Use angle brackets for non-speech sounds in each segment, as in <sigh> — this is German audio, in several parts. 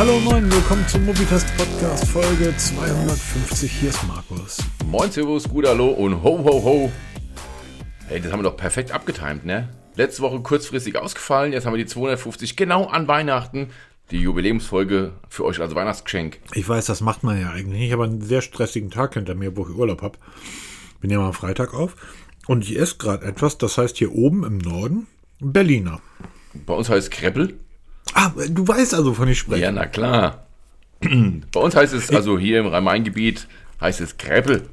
Hallo moin, willkommen zum Mobitest Podcast Folge 250. Hier ist Markus. Moin, Servus, gut, hallo und ho, ho, ho. Hey, das haben wir doch perfekt abgetimt, ne? Letzte Woche kurzfristig ausgefallen, jetzt haben wir die 250 genau an Weihnachten. Die Jubiläumsfolge für euch als Weihnachtsgeschenk. Ich weiß, das macht man ja eigentlich nicht. Ich habe einen sehr stressigen Tag hinter mir, wo ich Urlaub habe. Bin ja mal am Freitag auf. Und ich esse gerade etwas, das heißt hier oben im Norden Berliner. Bei uns heißt Kreppel. Ah, du weißt also, von ich spreche. Ja, na klar. Bei uns heißt es, also hier im Rhein-Main-Gebiet, heißt es Kreppel.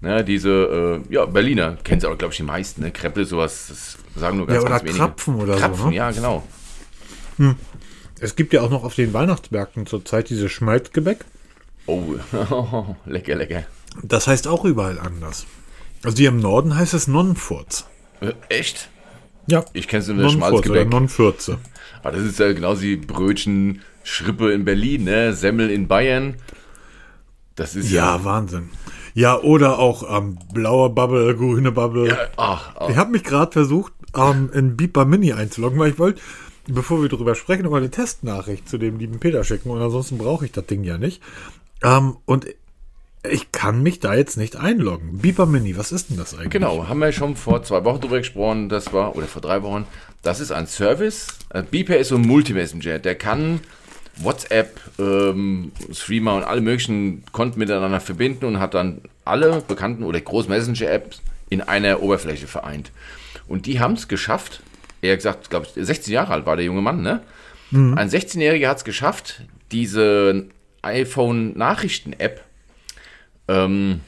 Ne, diese, äh, ja, Berliner, kennen sie auch, glaube ich, die meisten. Ne? Kreppel, sowas, das sagen nur ganz, Ja, oder ganz wenige. Krapfen oder so, Krapfen, ne? ja, genau. Es gibt ja auch noch auf den Weihnachtsmärkten zurzeit dieses Schmalzgebäck. Oh, <laughs> lecker, lecker. Das heißt auch überall anders. Also hier im Norden heißt es Nonnenfurz. Äh, echt? Ja. Ich kenne es nur oder Schmalzgebäck. Nonnenfürze. Aber das ist ja genauso wie Brötchen, Schrippe in Berlin, ne? Semmel in Bayern. Das ist ja. Ja, Wahnsinn. Ja, oder auch ähm, blauer Bubble, grüne Bubble. ach, ach, Ich habe mich gerade versucht, ähm, in Beeper Mini einzuloggen, weil ich wollte, bevor wir darüber sprechen, noch mal eine Testnachricht zu dem lieben Peter schicken. Und ansonsten brauche ich das Ding ja nicht. Ähm, und ich kann mich da jetzt nicht einloggen. Beeper Mini, was ist denn das eigentlich? Genau, haben wir schon vor zwei Wochen drüber gesprochen, das war, oder vor drei Wochen. Das ist ein Service. Äh, Beeper ist so ein Multimessenger, der kann WhatsApp, ähm, Streamer und alle möglichen Konten miteinander verbinden und hat dann alle bekannten oder Groß-Messenger-Apps in einer Oberfläche vereint. Und die haben es geschafft, er gesagt, glaube ich, 16 Jahre alt war der junge Mann, ne? Ein 16-Jähriger hat es geschafft, diese iPhone-Nachrichten-App ähm,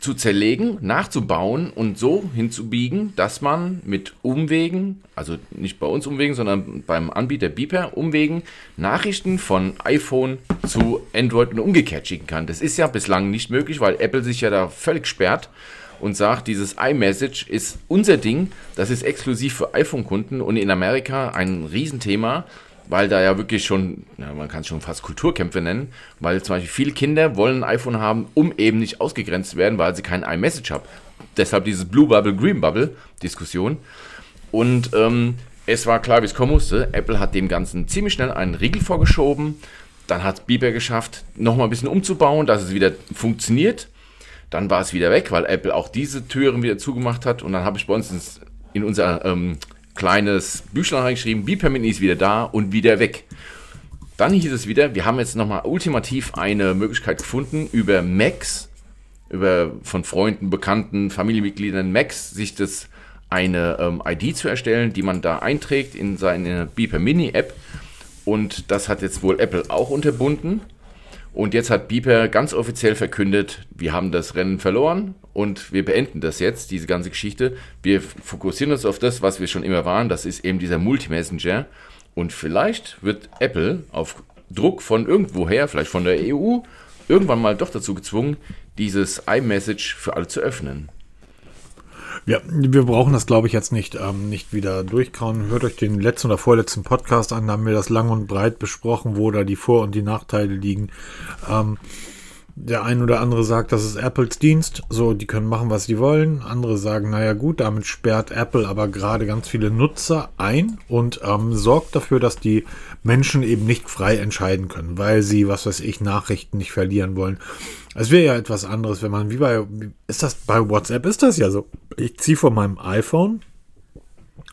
zu zerlegen, nachzubauen und so hinzubiegen, dass man mit Umwegen, also nicht bei uns Umwegen, sondern beim Anbieter Beeper Umwegen, Nachrichten von iPhone zu Android und umgekehrt schicken kann. Das ist ja bislang nicht möglich, weil Apple sich ja da völlig sperrt und sagt, dieses iMessage ist unser Ding, das ist exklusiv für iPhone-Kunden und in Amerika ein Riesenthema, weil da ja wirklich schon, ja, man kann es schon fast Kulturkämpfe nennen, weil zum Beispiel viele Kinder wollen ein iPhone haben, um eben nicht ausgegrenzt zu werden, weil sie kein iMessage haben. Deshalb dieses Blue Bubble, Green Bubble Diskussion. Und ähm, es war klar, wie es kommen musste. Apple hat dem Ganzen ziemlich schnell einen Riegel vorgeschoben. Dann hat Bieber geschafft, nochmal ein bisschen umzubauen, dass es wieder funktioniert. Dann war es wieder weg, weil Apple auch diese Türen wieder zugemacht hat. Und dann habe ich bei uns in unser ähm, kleines Büchlein reingeschrieben, Beeper Mini ist wieder da und wieder weg. Dann hieß es wieder, wir haben jetzt nochmal ultimativ eine Möglichkeit gefunden, über Macs, über von Freunden, Bekannten, Familienmitgliedern Macs, sich das eine ähm, ID zu erstellen, die man da einträgt in seine Beeper Mini App. Und das hat jetzt wohl Apple auch unterbunden. Und jetzt hat Beeper ganz offiziell verkündet, wir haben das Rennen verloren und wir beenden das jetzt, diese ganze Geschichte. Wir fokussieren uns auf das, was wir schon immer waren, das ist eben dieser Multimessenger. Und vielleicht wird Apple auf Druck von irgendwoher, vielleicht von der EU, irgendwann mal doch dazu gezwungen, dieses iMessage für alle zu öffnen. Ja, wir brauchen das, glaube ich, jetzt nicht, ähm, nicht wieder durchkauen. Hört euch den letzten oder vorletzten Podcast an, da haben wir das lang und breit besprochen, wo da die Vor- und die Nachteile liegen. Ähm, der ein oder andere sagt, das ist Apples Dienst, so, die können machen, was sie wollen. Andere sagen, naja gut, damit sperrt Apple aber gerade ganz viele Nutzer ein und ähm, sorgt dafür, dass die Menschen eben nicht frei entscheiden können, weil sie, was weiß ich, Nachrichten nicht verlieren wollen. Es wäre ja etwas anderes, wenn man, wie bei, ist das bei WhatsApp, ist das ja so. Ich ziehe von meinem iPhone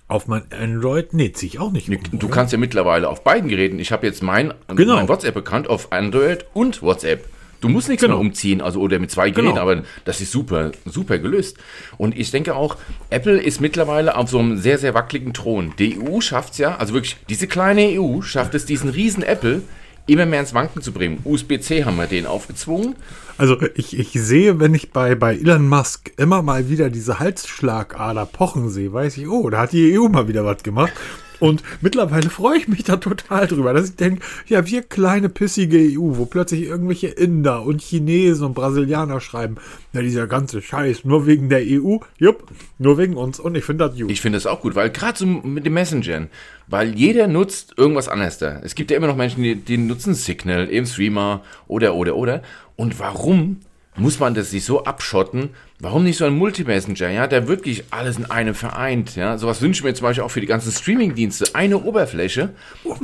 auf mein Android, nee, ziehe ich auch nicht. um, Du oder? kannst ja mittlerweile auf beiden Geräten, ich habe jetzt mein, Genau. mein WhatsApp-Account auf Android und WhatsApp. Du musst nichts Genau. mehr umziehen, also oder mit zwei Geräten, Genau. aber das ist super, super gelöst. Und ich denke auch, Apple ist mittlerweile auf so einem sehr, sehr wackeligen Thron. Die EU schafft es ja, also wirklich, diese kleine EU schafft es, diesen riesen Apple immer mehr ins Wanken zu bringen. USB-C haben wir denen aufgezwungen. Also ich, ich sehe, wenn ich bei, bei Elon Musk immer mal wieder diese Halsschlagader pochen sehe, weiß ich, oh, da hat die EU mal wieder was gemacht. Und mittlerweile freue ich mich da total drüber, dass ich denke, ja, wir kleine pissige EU, wo plötzlich irgendwelche Inder und Chinesen und Brasilianer schreiben, na, dieser ganze Scheiß, nur wegen der EU, jupp, nur wegen uns. Und ich finde das gut. Ich finde das auch gut, weil gerade so mit den Messengern, weil jeder nutzt irgendwas anderes da. Es gibt ja immer noch Menschen, die, die nutzen Signal, eben Streamer oder, oder, oder. Und warum muss man das sich so abschotten. Warum nicht so ein Multimessenger, ja, der wirklich alles in einem vereint, ja? Sowas wünsche ich mir zum Beispiel auch für die ganzen Streaming-Dienste. Eine Oberfläche.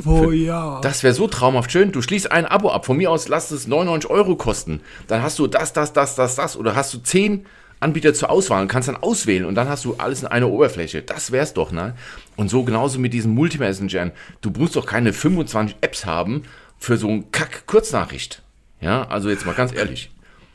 Oh ja. Das wäre so traumhaft schön. Du schließt ein Abo ab. Von mir aus lass es 99 Euro kosten. Dann hast du das, das, das, das, das. Oder hast du 10 Anbieter zur Auswahl und kannst dann auswählen und dann hast du alles in einer Oberfläche. Das wär's doch, ne? Und so genauso mit diesen Multimessengern. Du musst doch keine 25 Apps haben für so ein Kack-Kurznachricht. Ja, also jetzt mal ganz ehrlich.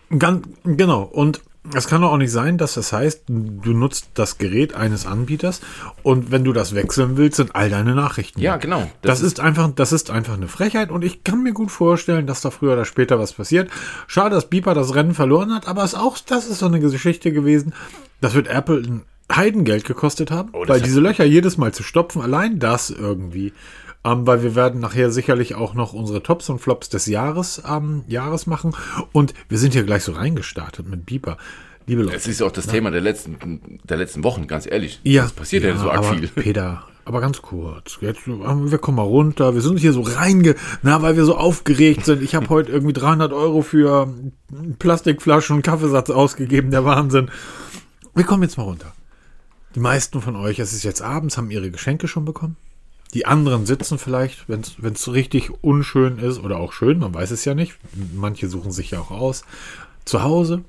Ganz, genau. Und es kann doch auch nicht sein, dass das heißt, du nutzt das Gerät eines Anbieters und wenn du das wechseln willst, sind all deine Nachrichten. Ja, genau. Das, ist einfach, das ist einfach eine Frechheit und ich kann mir gut vorstellen, dass da früher oder später was passiert. Schade, dass Beeper das Rennen verloren hat, aber es auch, das ist so eine Geschichte gewesen. Das wird Apple ein Heidengeld gekostet haben, Oh, das weil diese Löcher jedes Mal zu stopfen, allein das irgendwie. Ähm, weil wir werden nachher sicherlich auch noch unsere Tops und Flops des Jahres, ähm, Jahres machen. Und wir sind hier gleich so reingestartet mit Beeper. Liebe Leute. Es ist auch das Thema der letzten, der letzten Wochen, ganz ehrlich. Ja, Es passiert ja, so arg viel. Peter, aber ganz kurz. Jetzt, ähm, wir kommen mal runter. Wir sind hier so reinge, na, weil wir so aufgeregt sind. Ich habe heute irgendwie 300 Euro für Plastikflaschen und Kaffeesatz ausgegeben. Der Wahnsinn. Wir kommen jetzt mal runter. Die meisten von euch, es ist jetzt abends, haben ihre Geschenke schon bekommen. Die anderen sitzen vielleicht, wenn es richtig unschön ist oder auch schön, man weiß es ja nicht. Manche suchen sich ja auch aus. Zu Hause,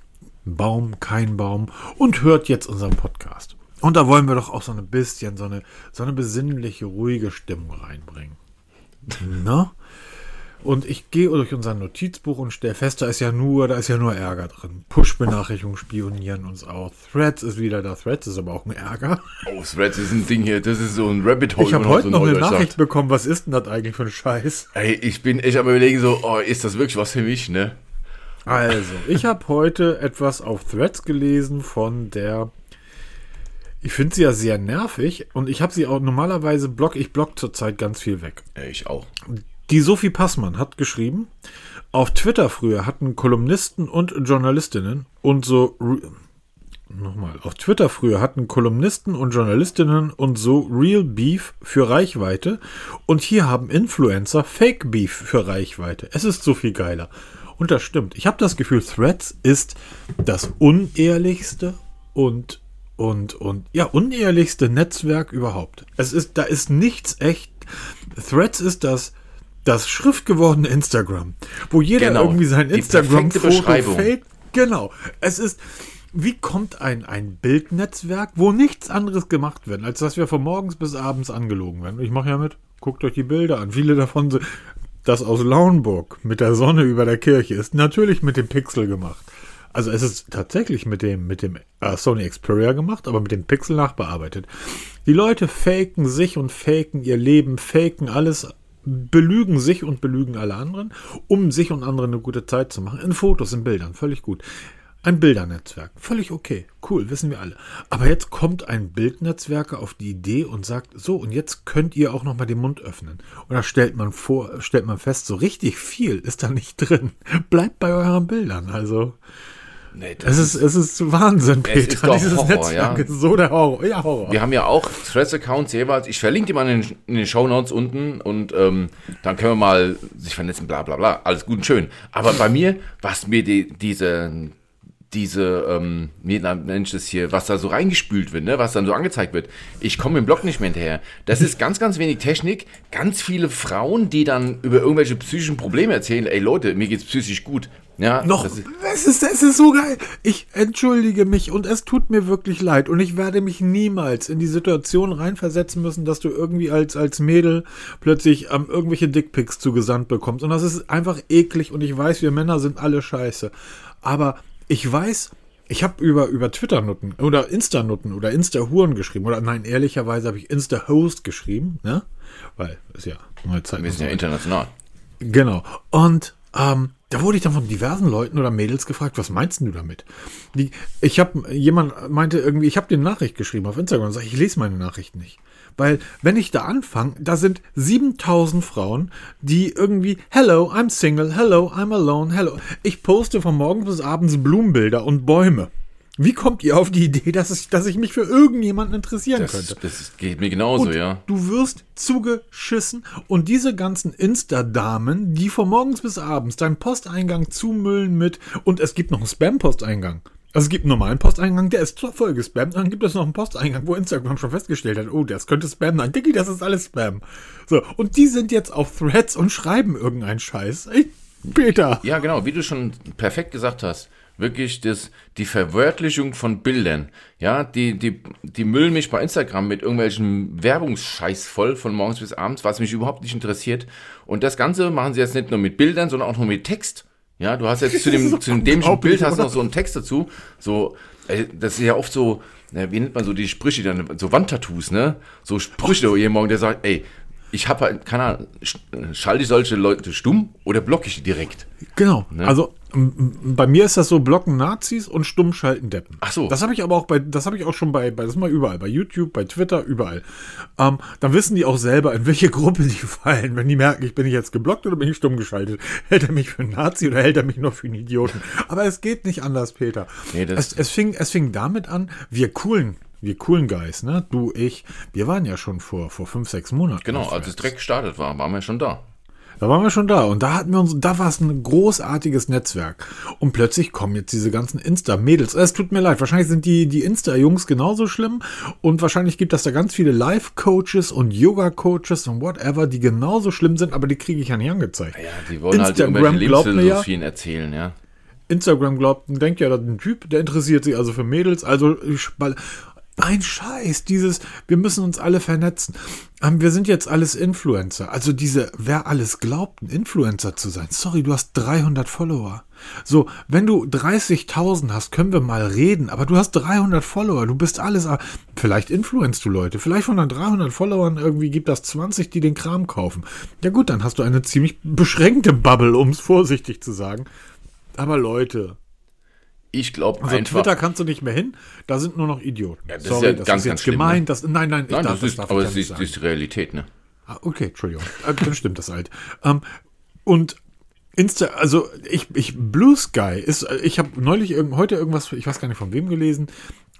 Baum, kein Baum und hört jetzt unseren Podcast. Und da wollen wir doch auch so ein bisschen so eine, so eine besinnliche, ruhige Stimmung reinbringen. Na? Und ich gehe durch unser Notizbuch und stelle fest, da ist ja nur, da ist ja nur Ärger drin. Push-Benachrichtigungen spionieren uns auch. Threads ist wieder da. Threads ist aber auch ein Ärger. Oh, Threads ist ein Ding hier, das ist so ein Rabbit Hole. Ich habe heute so noch eine Nachricht bekommen. Was ist denn das eigentlich für ein Scheiß? Ey, ich bin echt am überlegen so, oh, ist das wirklich was für mich, ne? Also, ich habe heute etwas auf Threads gelesen von der. Ich finde sie ja sehr nervig und ich habe sie auch normalerweise block. Ich block zurzeit ganz viel weg. Ich auch. Die Sophie Passmann hat geschrieben, auf Twitter früher hatten Kolumnisten und Journalistinnen und so nochmal, auf Twitter früher hatten Kolumnisten und Journalistinnen und so Real Beef für Reichweite und hier haben Influencer Fake Beef für Reichweite. Es ist so viel geiler. Und das stimmt. Ich habe das Gefühl, Threads ist das unehrlichste und und und ja, unehrlichste Netzwerk überhaupt. Es ist da ist nichts echt. Threads ist das das schriftgewordene Instagram, wo jeder Genau, irgendwie sein Instagram-Foto fällt. Genau. Es ist, wie kommt ein, ein Bildnetzwerk, wo nichts anderes gemacht wird, als dass wir von morgens bis abends angelogen werden? Ich mache ja mit. Guckt euch die Bilder an. Viele davon sind, das aus Lauenburg mit der Sonne über der Kirche ist natürlich mit dem Pixel gemacht. Also es ist tatsächlich mit dem, mit dem äh, Sony Xperia gemacht, aber mit dem Pixel nachbearbeitet. Die Leute faken sich und faken ihr Leben, faken alles, belügen sich und belügen alle anderen, um sich und anderen eine gute Zeit zu machen. In Fotos, in Bildern, völlig gut. Ein Bildernetzwerk, völlig okay, cool, wissen wir alle. Aber jetzt kommt ein Bildnetzwerker auf die Idee und sagt, so, und jetzt könnt ihr auch noch mal den Mund öffnen. Und da stellt man vor, stellt man fest, so richtig viel ist da nicht drin. <laughs> Bleibt bei euren Bildern, also. Nee, das Es ist, es ist Wahnsinn, Es Peter. ist doch Dieses Horror, Netzwerk ja. ist so der Horror. Ja, Horror. Wir haben ja auch Threads-Accounts jeweils. Ich verlinke die mal in den, in den Shownotes unten und ähm, dann können wir mal sich vernetzen, bla bla bla. Alles gut und schön. Aber bei mir, was mir die, diese, diese, ähm, ich das hier, was da so reingespült wird, ne, was dann so angezeigt wird. Ich komme im Blog nicht mehr hinterher. Das ist ganz, ganz wenig Technik. Ganz viele Frauen, die dann über irgendwelche psychischen Probleme erzählen. Ey Leute, mir geht's psychisch gut. Ja, Noch, das ist- es ist, es ist so geil. Ich entschuldige mich und es tut mir wirklich leid. Und ich werde mich niemals in die Situation reinversetzen müssen, dass du irgendwie als, als Mädel plötzlich ähm, irgendwelche Dickpics zugesandt bekommst. Und das ist einfach eklig und ich weiß, wir Männer sind alle scheiße. Aber ich weiß, ich habe über, über Twitter-Nutten oder Insta-Nutten oder Insta-Huren geschrieben. Oder nein, ehrlicherweise habe ich Insta-Host geschrieben, ne? Weil, ist ja neue Zeit. wir sind ja international. Genau. Und ähm, da wurde ich dann von diversen Leuten oder Mädels gefragt, was meinst du damit? Die, ich habe jemand meinte irgendwie, ich habe dir eine Nachricht geschrieben auf Instagram und sag, ich lese meine Nachricht nicht. Weil, wenn ich da anfange, da sind 7000 Frauen, die irgendwie, hello, I'm single, hello, I'm alone, hello. Ich poste von morgens bis abends Blumenbilder und Bäume. Wie kommt ihr auf die Idee, dass ich, dass ich mich für irgendjemanden interessieren Das, könnte? das geht mir genauso, Und ja. du wirst zugeschissen und diese ganzen Insta-Damen, die von morgens bis abends deinen Posteingang zumüllen mit und es gibt noch einen Spam-Posteingang. Also es gibt einen normalen Posteingang, der ist voll gespammt. Dann gibt es noch einen Posteingang, wo Instagram schon festgestellt hat, oh, das könnte Spam sein. Dicky, das ist alles Spam. So, und die sind jetzt auf Threads und schreiben irgendeinen Scheiß. Ey, Peter. Ja, genau, wie du schon perfekt gesagt hast. Wirklich das, die Verwörtlichung von Bildern. Ja, die, die, die müllen mich bei Instagram mit irgendwelchen Werbungsscheiß voll von morgens bis abends, was mich überhaupt nicht interessiert. Und das Ganze machen sie jetzt nicht nur mit Bildern, sondern auch noch mit Text. Ja, du hast jetzt zu dem, <laughs> zu dem dämlichen Bild hast oder? noch so einen Text dazu. So, äh, das ist ja oft so, wie nennt man so die Sprüche dann, so Wandtattoos, ne? So Sprüche, wo jemand morgen, der sagt, ey, ich habe halt, keine Ahnung, sch- schalte ich solche Leute stumm oder blocke ich die direkt? Genau. Also m- m- bei mir ist das so blocken Nazis und stumm schalten Deppen. Ach so. Das habe ich aber auch bei, das habe ich auch schon bei, bei, das ist mal überall, bei YouTube, bei Twitter, überall. Ähm, dann wissen die auch selber, in welche Gruppe die <laughs> fallen, wenn die merken, ich bin ich jetzt geblockt oder bin ich stumm geschaltet. <laughs> Hält er mich für einen Nazi oder hält er mich nur für einen Idioten? Aber es geht nicht anders, Peter. Nee, das- es, es fing, es fing damit an, wir coolen, wir coolen Guys, ne? Du, ich, wir waren ja schon vor, vor fünf, sechs Monaten. Genau, als es direkt gestartet war, waren wir schon da. Da waren wir schon da und da hatten wir uns, da war es ein großartiges Netzwerk. Und plötzlich kommen jetzt diese ganzen Insta-Mädels. Es tut mir leid, wahrscheinlich sind die, die Insta-Jungs genauso schlimm und wahrscheinlich gibt es da ganz viele Life-Coaches und Yoga-Coaches und whatever, die genauso schlimm sind, aber die kriege ich ja nicht angezeigt. Ja, die wollen halt Instagram irgendwelche glaubt mir ja- Lebensphilosophien erzählen, ja. Instagram glaubt, denkt ja, das ist ein Typ, der interessiert sich also für Mädels, also ich, weil, ein Scheiß, dieses, wir müssen uns alle vernetzen. Ähm, wir sind jetzt alles Influencer. Also diese, wer alles glaubt, ein Influencer zu sein. Sorry, du hast 300 Follower. So, wenn du 30.000 hast, können wir mal reden, aber du hast 300 Follower, du bist alles, vielleicht influenzt du Leute, vielleicht von den 300 Followern irgendwie gibt das 20, die den Kram kaufen. Ja gut, dann hast du eine ziemlich beschränkte Bubble, um es vorsichtig zu sagen. Aber Leute, Ich glaube also einfach. Twitter kannst du nicht mehr hin, da sind nur noch Idioten. Ja, das ist ja ganz, ganz schlimm, gemein. ne? Das, nein, nein, ich Nein, darf, das ist, darf aber das ja ist, das ist Realität, ne? Ah, okay, Entschuldigung. Äh, Dann stimmt das halt. Ähm, und Insta, also ich, ich Blue Sky ist, ich habe neulich irgend, heute irgendwas, ich weiß gar nicht von wem gelesen,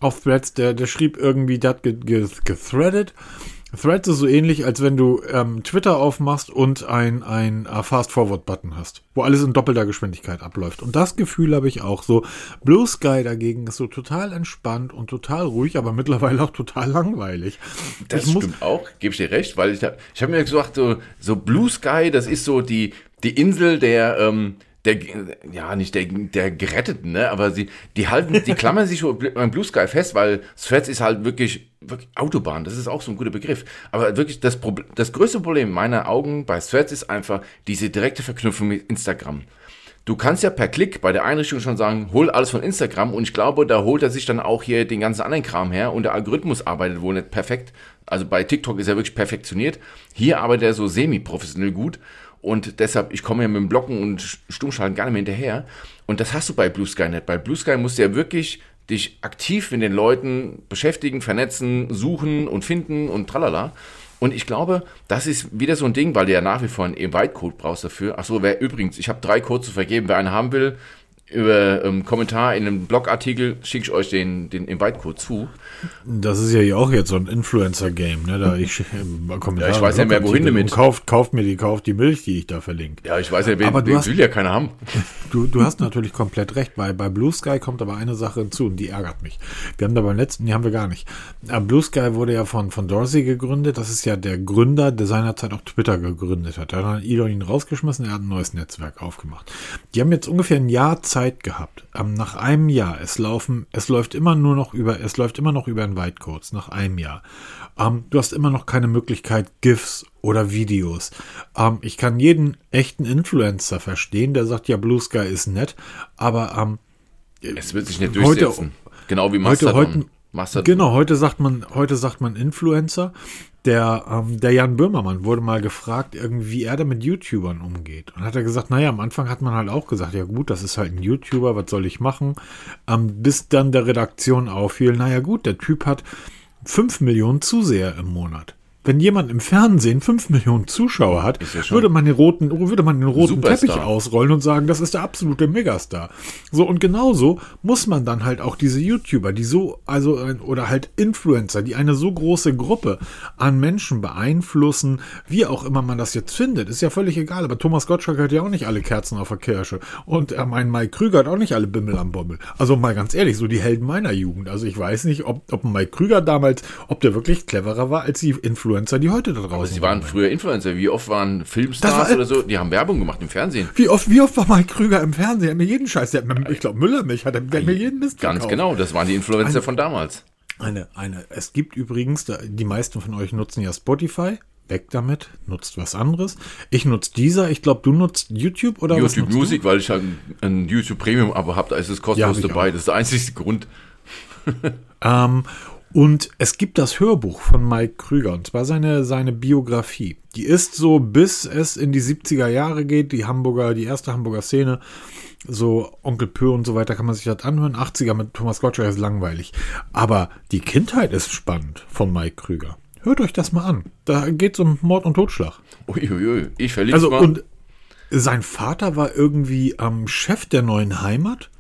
auf Threads, der, der schrieb irgendwie, der hat ge, ge, gethreadet. Threads ist so ähnlich, als wenn du ähm, Twitter aufmachst und ein, ein äh, Fast-Forward-Button hast, wo alles in doppelter Geschwindigkeit abläuft. Und das Gefühl habe ich auch so. Blue Sky dagegen ist so total entspannt und total ruhig, aber mittlerweile auch total langweilig. Das Ich muss- stimmt auch, gebe ich dir recht, weil ich, hab- ich habe mir gesagt, so, so Blue Sky, das ist so die, die Insel der, ähm, der, ja, nicht der, der Geretteten, ne, aber sie, die halten, die <laughs> klammern sich so beim Blue Sky fest, weil Threads ist halt wirklich, wirklich Autobahn, das ist auch so ein guter Begriff. Aber wirklich das Problem, das größte Problem in meiner Augen bei Threads ist einfach diese direkte Verknüpfung mit Instagram. Du kannst ja per Klick bei der Einrichtung schon sagen, hol alles von Instagram und ich glaube, da holt er sich dann auch hier den ganzen anderen Kram her und der Algorithmus arbeitet wohl nicht perfekt. Also bei TikTok ist er wirklich perfektioniert. Hier arbeitet er so semi-professionell gut und deshalb, ich komme ja mit dem Blocken und Stummschalten gar nicht mehr hinterher. Und das hast du bei Blue Sky nicht. Bei Blue Sky musst du ja wirklich dich aktiv mit den Leuten beschäftigen, vernetzen, suchen und finden und tralala. Und ich glaube, das ist wieder so ein Ding, weil du ja nach wie vor einen Invite-Code brauchst dafür. Achso, wer übrigens, ich habe drei Codes zu vergeben. Wer einen haben will, über ähm, Kommentar in einem Blogartikel schicke ich euch den, den Invite-Code zu. Das ist ja hier auch jetzt so ein Influencer-Game, ne? Da ich, äh, Kommentare Ja, ich weiß ja mehr, wohin damit. Kauft, kauft mir die, kauft die Milch, die ich da verlinke. Ja, ich weiß ja, wen, Aber du wen hast- will ja keiner haben. <laughs> Du, du hast natürlich komplett recht. Bei, bei Blue Sky kommt aber eine Sache hinzu und die ärgert mich. Wir haben da beim letzten, die haben wir gar nicht. Äh, Blue Sky wurde ja von, von Dorsey gegründet. Das ist ja der Gründer, der seinerzeit auch Twitter gegründet hat. Da hat dann Elon ihn rausgeschmissen, er hat ein neues Netzwerk aufgemacht. Die haben jetzt ungefähr ein Jahr Zeit gehabt. Ähm, nach einem Jahr, es laufen, es läuft immer nur noch über, es läuft immer noch über Invite-Codes, nach einem Jahr. Ähm, du hast immer noch keine Möglichkeit, GIFs oder Videos. Ähm, ich kann jeden echten Influencer verstehen, der sagt, ja, Blue Sky ist nett, aber ähm, Es wird sich nicht Heute- durchsetzen. genau wie heute, Mastodon. heute, Mastodon. genau, heute sagt man, heute sagt man Influencer. Der, ähm, der Jan Böhmermann wurde mal gefragt, irgendwie, wie er da mit YouTubern umgeht. Und hat er gesagt, naja, am Anfang hat man halt auch gesagt, ja gut, das ist halt ein YouTuber, was soll ich machen? Ähm, bis dann der Redaktion auffiel, naja gut, der Typ hat 5 Millionen Zuseher im Monat. Wenn jemand im Fernsehen 5 Millionen Zuschauer hat, ja würde man den roten, würde man den roten Superstar. Teppich ausrollen und sagen, das ist der absolute Megastar. So, und genauso muss man dann halt auch diese YouTuber, die so, also, oder halt Influencer, die eine so große Gruppe an Menschen beeinflussen, wie auch immer man das jetzt findet, ist ja völlig egal. Aber Thomas Gottschalk hat ja auch nicht alle Kerzen auf der Kirsche. Und äh, mein Mike Krüger hat auch nicht alle Bimmel am Bommel. Also mal ganz ehrlich, so die Helden meiner Jugend. Also ich weiß nicht, ob, ob Mike Krüger damals, ob der wirklich cleverer war als die Influencer, die heute da draußen Aber sie waren früher Influencer. Wie oft waren Filmstars war- oder so? Die haben Werbung gemacht im Fernsehen. Wie oft, wie oft war Mike Krüger im Fernsehen? Der hat mir jeden Scheiß, der hat mir, ich glaube, Müllermilch hat, er- der hat mir jeden Mist Ganz genau, das waren die Influencer von damals. Eine, eine, es gibt übrigens, die meisten von euch nutzen ja Spotify. Weg damit, nutzt was anderes. Ich nutze dieser, ich glaube, du nutzt YouTube oder YouTube Music, weil ich halt ein YouTube Premium Abo habe, da ist es kostenlos Ja, dabei. auch. Das ist der einzige Grund. Ähm, und es gibt das Hörbuch von Mike Krüger, und zwar seine, seine Biografie. Die ist so, bis es in die 70er Jahre geht, die Hamburger, die erste Hamburger Szene, so Onkel Pö und so weiter kann man sich das anhören. 80er mit Thomas Gottschalk ist langweilig. Aber die Kindheit ist spannend von Mike Krüger. Hört euch das mal an. Da geht es um Mord und Totschlag. Uiuiui, ich verlinke Also mal. und sein Vater war irgendwie ähm, Chef der neuen Heimat,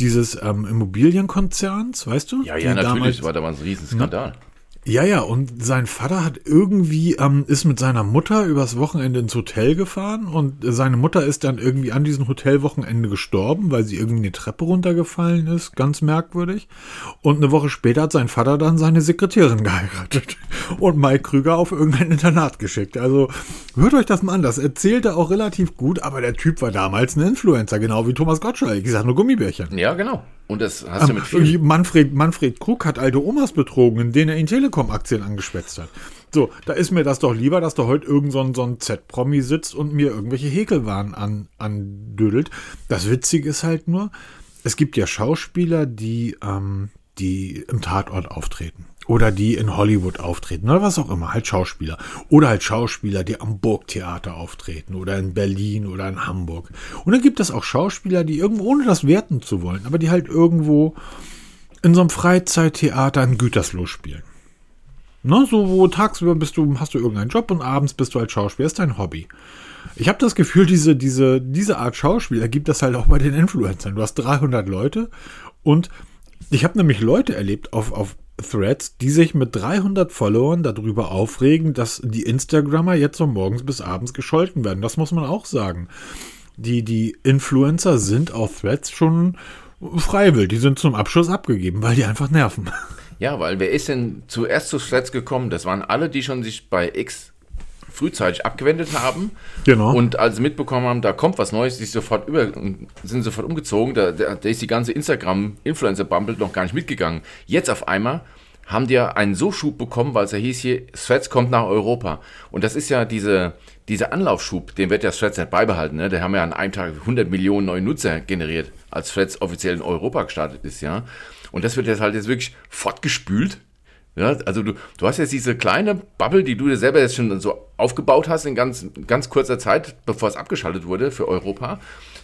dieses ähm, Immobilienkonzerns, weißt du? ja, ja, natürlich, damals- war damals ein Riesenskandal. Ja, ja, und sein Vater hat irgendwie, ähm, ist mit seiner Mutter übers Wochenende ins Hotel gefahren und seine Mutter ist dann irgendwie an diesem Hotelwochenende gestorben, weil sie irgendwie eine Treppe runtergefallen ist, ganz merkwürdig. Und eine Woche später hat sein Vater dann seine Sekretärin <laughs> geheiratet und Mike Krüger auf irgendein Internat geschickt. Also hört euch das mal an, das erzählt er auch relativ gut, aber der Typ war damals ein Influencer, genau wie Thomas Gottschalk. Ich sag nur Gummibärchen. Ja, genau. Und das hast du mit Irgendwie viel. Manfred, Manfred Krug hat alte Omas betrogen, in denen er ihnen Telekom-Aktien angespätzt hat. So, da ist mir das doch lieber, dass da heute irgend so ein, so ein Z-Promi sitzt und mir irgendwelche Häkelwaren an, andödelt. Das Witzige ist halt nur, es gibt ja Schauspieler, die, ähm, die im Tatort auftreten. Oder die in Hollywood auftreten. Oder was auch immer. Halt Schauspieler. Oder halt Schauspieler, die am Burgtheater auftreten. Oder in Berlin oder in Hamburg. Und dann gibt es auch Schauspieler, die irgendwo, ohne das werten zu wollen, aber die halt irgendwo in so einem Freizeittheater in Gütersloh spielen. Ne, so wo tagsüber bist du, hast du irgendeinen Job und abends bist du als Schauspieler. Ist dein Hobby. Ich habe das Gefühl, diese, diese, diese Art Schauspieler gibt das halt auch bei den Influencern. Du hast 300 Leute und ich habe nämlich Leute erlebt auf, auf Threads, die sich mit 300 Followern darüber aufregen, dass die Instagrammer jetzt von morgens bis abends gescholten werden. Das muss man auch sagen. Die, die Influencer sind auf Threads schon freiwillig. Die sind zum Abschluss abgegeben, weil die einfach nerven. Ja, weil wer ist denn zuerst zu Threads gekommen? Das waren alle, die schon sich bei X frühzeitig abgewendet haben. Genau. Und als sie mitbekommen haben, da kommt was Neues, sich sofort über, sind sofort umgezogen. Da, da, da ist die ganze Instagram-Influencer-Bumble noch gar nicht mitgegangen. Jetzt auf einmal haben die ja einen so Schub bekommen, weil es ja hieß hier, Threads kommt nach Europa. Und das ist ja diese, dieser Anlaufschub, den wird ja Threads nicht beibehalten. Ne? Da haben ja an einem Tag 100 Millionen neue Nutzer generiert, als Threads offiziell in Europa gestartet ist, ja. Und das wird jetzt halt jetzt wirklich fortgespült. Ja, also du, du hast jetzt diese kleine Bubble, die du dir selber jetzt schon so aufgebaut hast in ganz, ganz kurzer Zeit, bevor es abgeschaltet wurde für Europa.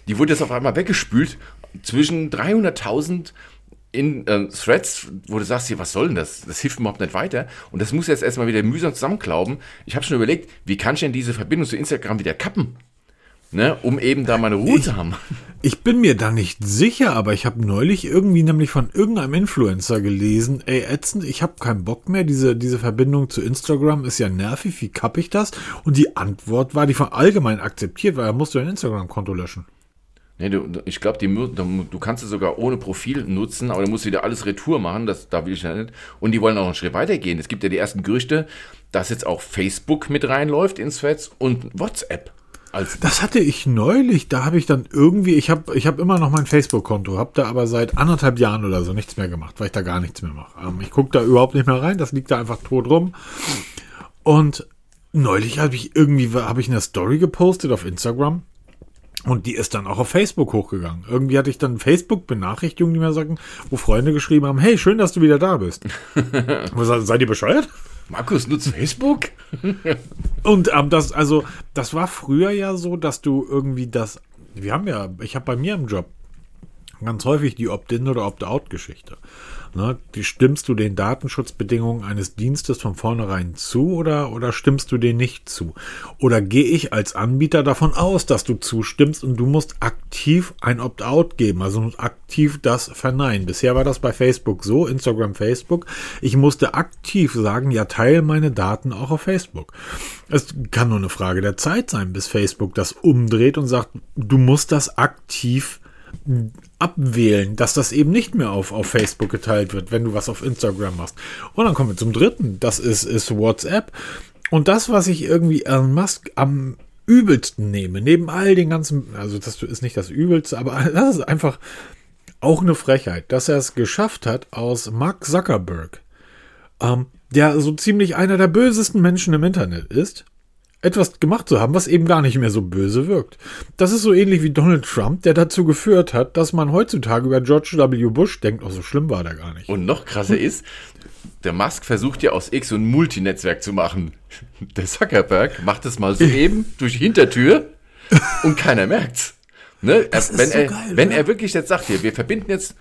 Die wurde jetzt auf einmal weggespült zwischen 300.000 in äh, Threads, wo du sagst, hier, was soll denn das? Das hilft überhaupt nicht weiter. Und das muss jetzt erstmal wieder mühsam zusammenklauben. Ich habe schon überlegt, wie kann ich denn diese Verbindung zu Instagram wieder kappen? Ne, um eben da meine Ruhe zu haben. <laughs> Ich bin mir da nicht sicher, aber ich habe neulich irgendwie nämlich von irgendeinem Influencer gelesen, ey, ätzend, ich habe keinen Bock mehr, diese, diese Verbindung zu Instagram ist ja nervig, wie kapp ich das? Und die Antwort war, die von allgemein akzeptiert, weil er musste dein Instagram-Konto löschen. Nee, du, ich glaube, du, du kannst es sogar ohne Profil nutzen, aber du musst wieder alles Retour machen, das da will ich ja nicht. Und die wollen auch einen Schritt weitergehen. Es gibt ja die ersten Gerüchte, dass jetzt auch Facebook mit reinläuft in Threads und WhatsApp. Als Das hatte ich neulich, da habe ich dann irgendwie, ich habe ich hab immer noch mein Facebook-Konto, habe da aber seit anderthalb Jahren oder so nichts mehr gemacht, weil ich da gar nichts mehr mache. Ähm, ich gucke da überhaupt nicht mehr rein, das liegt da einfach tot rum. Und neulich habe ich irgendwie, habe ich eine Story gepostet auf Instagram und die ist dann auch auf Facebook hochgegangen. Irgendwie hatte ich dann Facebook-Benachrichtigungen, die mir sagten, wo Freunde geschrieben haben, hey, schön, dass du wieder da bist. <laughs> Was, seid ihr bescheuert? Markus nutzt Facebook? <laughs> Und ähm, das, also, das war früher ja so, dass du irgendwie das. Wir haben ja, ich habe bei mir im Job ganz häufig die Opt-in oder Opt-out-Geschichte. Ne? Die, stimmst du den Datenschutzbedingungen eines Dienstes von vornherein zu oder, oder stimmst du denen nicht zu? Oder gehe ich als Anbieter davon aus, dass du zustimmst und du musst aktiv ein Opt-out geben, also aktiv das verneinen. Bisher war das bei Facebook so, Instagram, Facebook. Ich musste aktiv sagen, ja, teile meine Daten auch auf Facebook. Es kann nur eine Frage der Zeit sein, bis Facebook das umdreht und sagt, du musst das aktiv abwählen, dass das eben nicht mehr auf, auf Facebook geteilt wird, wenn du was auf Instagram machst. Und dann kommen wir zum dritten, das ist, ist WhatsApp. Und das, was ich irgendwie Elon Musk am übelsten nehme, neben all den ganzen, also das ist nicht das übelste, aber <laughs> das ist einfach auch eine Frechheit, dass er es geschafft hat, aus Mark Zuckerberg, ähm, der so ziemlich einer der bösesten Menschen im Internet ist, etwas gemacht zu haben, was eben gar nicht mehr so böse wirkt. Das ist so ähnlich wie Donald Trump, der dazu geführt hat, dass man heutzutage über George W. Bush denkt, oh, so schlimm war der gar nicht. Und noch krasser ist, der Musk versucht ja aus X ein Multinetzwerk zu machen. Der Zuckerberg macht es mal so <laughs> eben durch die Hintertür und keiner merkt's. Ne? Er, wenn, so er, geil, wenn er wirklich jetzt sagt, hier, wir verbinden jetzt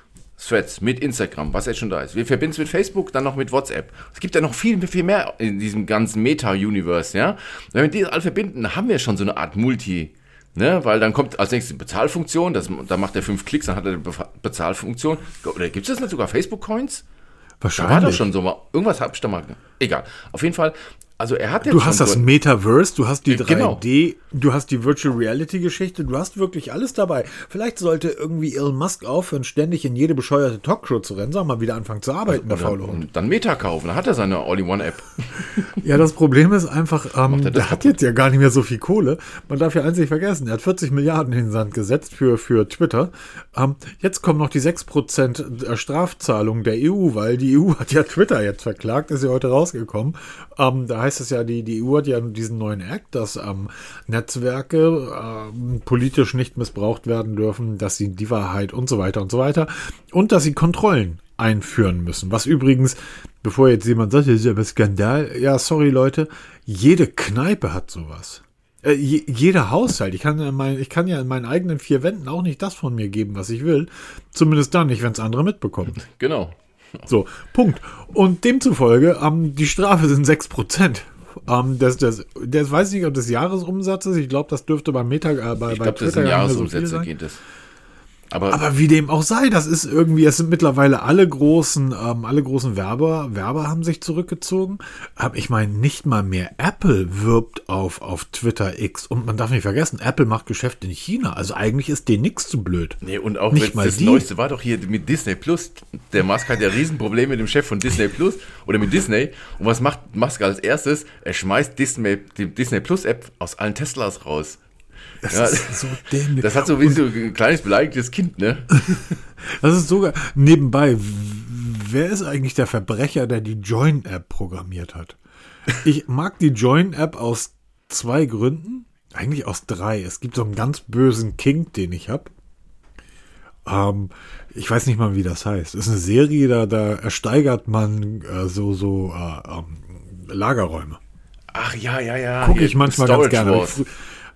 Threads mit Instagram, was jetzt schon da ist. Wir verbinden es mit Facebook, dann noch mit WhatsApp. Es gibt ja noch viel, viel mehr in diesem ganzen Meta-Universe, ja. Wenn wir die alle verbinden, haben wir schon so eine Art Multi- Ne, weil dann kommt als nächstes die Bezahlfunktion, das, da macht er fünf Klicks, dann hat er eine Bezahlfunktion. Oder gibt es das nicht sogar Facebook-Coins? Wahrscheinlich. Da war das schon so mal. Irgendwas hab ich da mal. Egal. Auf jeden Fall also er hat jetzt Du hast das Metaverse, du hast die 3D, genau. du hast die Virtual Reality Geschichte, du hast wirklich alles dabei. Vielleicht sollte irgendwie Elon Musk aufhören, ständig in jede bescheuerte Talkshow zu rennen, sag mal wieder anfangen zu arbeiten, der faule Hund. Dann Meta kaufen, dann hat er seine All-in-One-App. <laughs> ja, das Problem ist einfach, ähm, der hat jetzt ja gar nicht mehr so viel Kohle. Man darf ja eins nicht vergessen, er hat 40 Milliarden in den Sand gesetzt für, für Twitter. Ähm, jetzt kommen noch die 6% Strafzahlung der EU, weil die EU <laughs> hat ja Twitter jetzt verklagt, ist ja heute rausgekommen. Ähm, da heißt es ja, die, die EU hat ja diesen neuen Act, dass ähm, Netzwerke ähm, politisch nicht missbraucht werden dürfen, dass sie die Wahrheit und so weiter und so weiter und dass sie Kontrollen einführen müssen. Was übrigens, bevor jetzt jemand sagt, das ist aber Skandal, ja, sorry Leute, jede Kneipe hat sowas. Äh, jeder Haushalt. Ich kann, mein, ich kann ja in meinen eigenen vier Wänden auch nicht das von mir geben, was ich will. Zumindest dann nicht, wenn es andere mitbekommen. Genau. So, Punkt. Und demzufolge, ähm, die Strafe sind 6%. Ähm, das, das, das weiß ich nicht, ob das Jahresumsatz ist. Ich glaube, das dürfte beim Meta, äh, bei, ich bei glaub, Twitter das sind Jahresumsätze so geht es. Aber, aber wie dem auch sei, das ist irgendwie, es sind mittlerweile alle großen, ähm, alle großen Werber, Werber haben sich zurückgezogen. Aber ich meine, nicht mal mehr Apple wirbt auf, auf Twitter X. Und man darf nicht vergessen, Apple macht Geschäfte in China. Also eigentlich ist denen nichts zu blöd. Nee, und auch nicht mal das die. Neueste war doch hier mit Disney Plus. Der Musk hat ja <laughs> Riesenprobleme mit dem Chef von Disney Plus oder mit Disney. Und was macht Musk als erstes? Er schmeißt Disney, die Disney Plus App aus allen Teslas raus. Das ja, ist so dämlich. Das hat so wie so ein kleines beleidigtes Kind, ne? <laughs> das ist sogar nebenbei. Wer ist eigentlich der Verbrecher, der die Join-App programmiert hat? Ich mag die Join-App aus zwei Gründen. Eigentlich aus drei. Es gibt so einen ganz bösen King, den ich habe. Ähm, ich weiß nicht mal, wie das heißt. Es ist eine Serie, da, da ersteigert man äh, so, so äh, ähm, Lagerräume. Ach ja, ja, ja. Gucke ich manchmal Storage ganz gerne. Wars.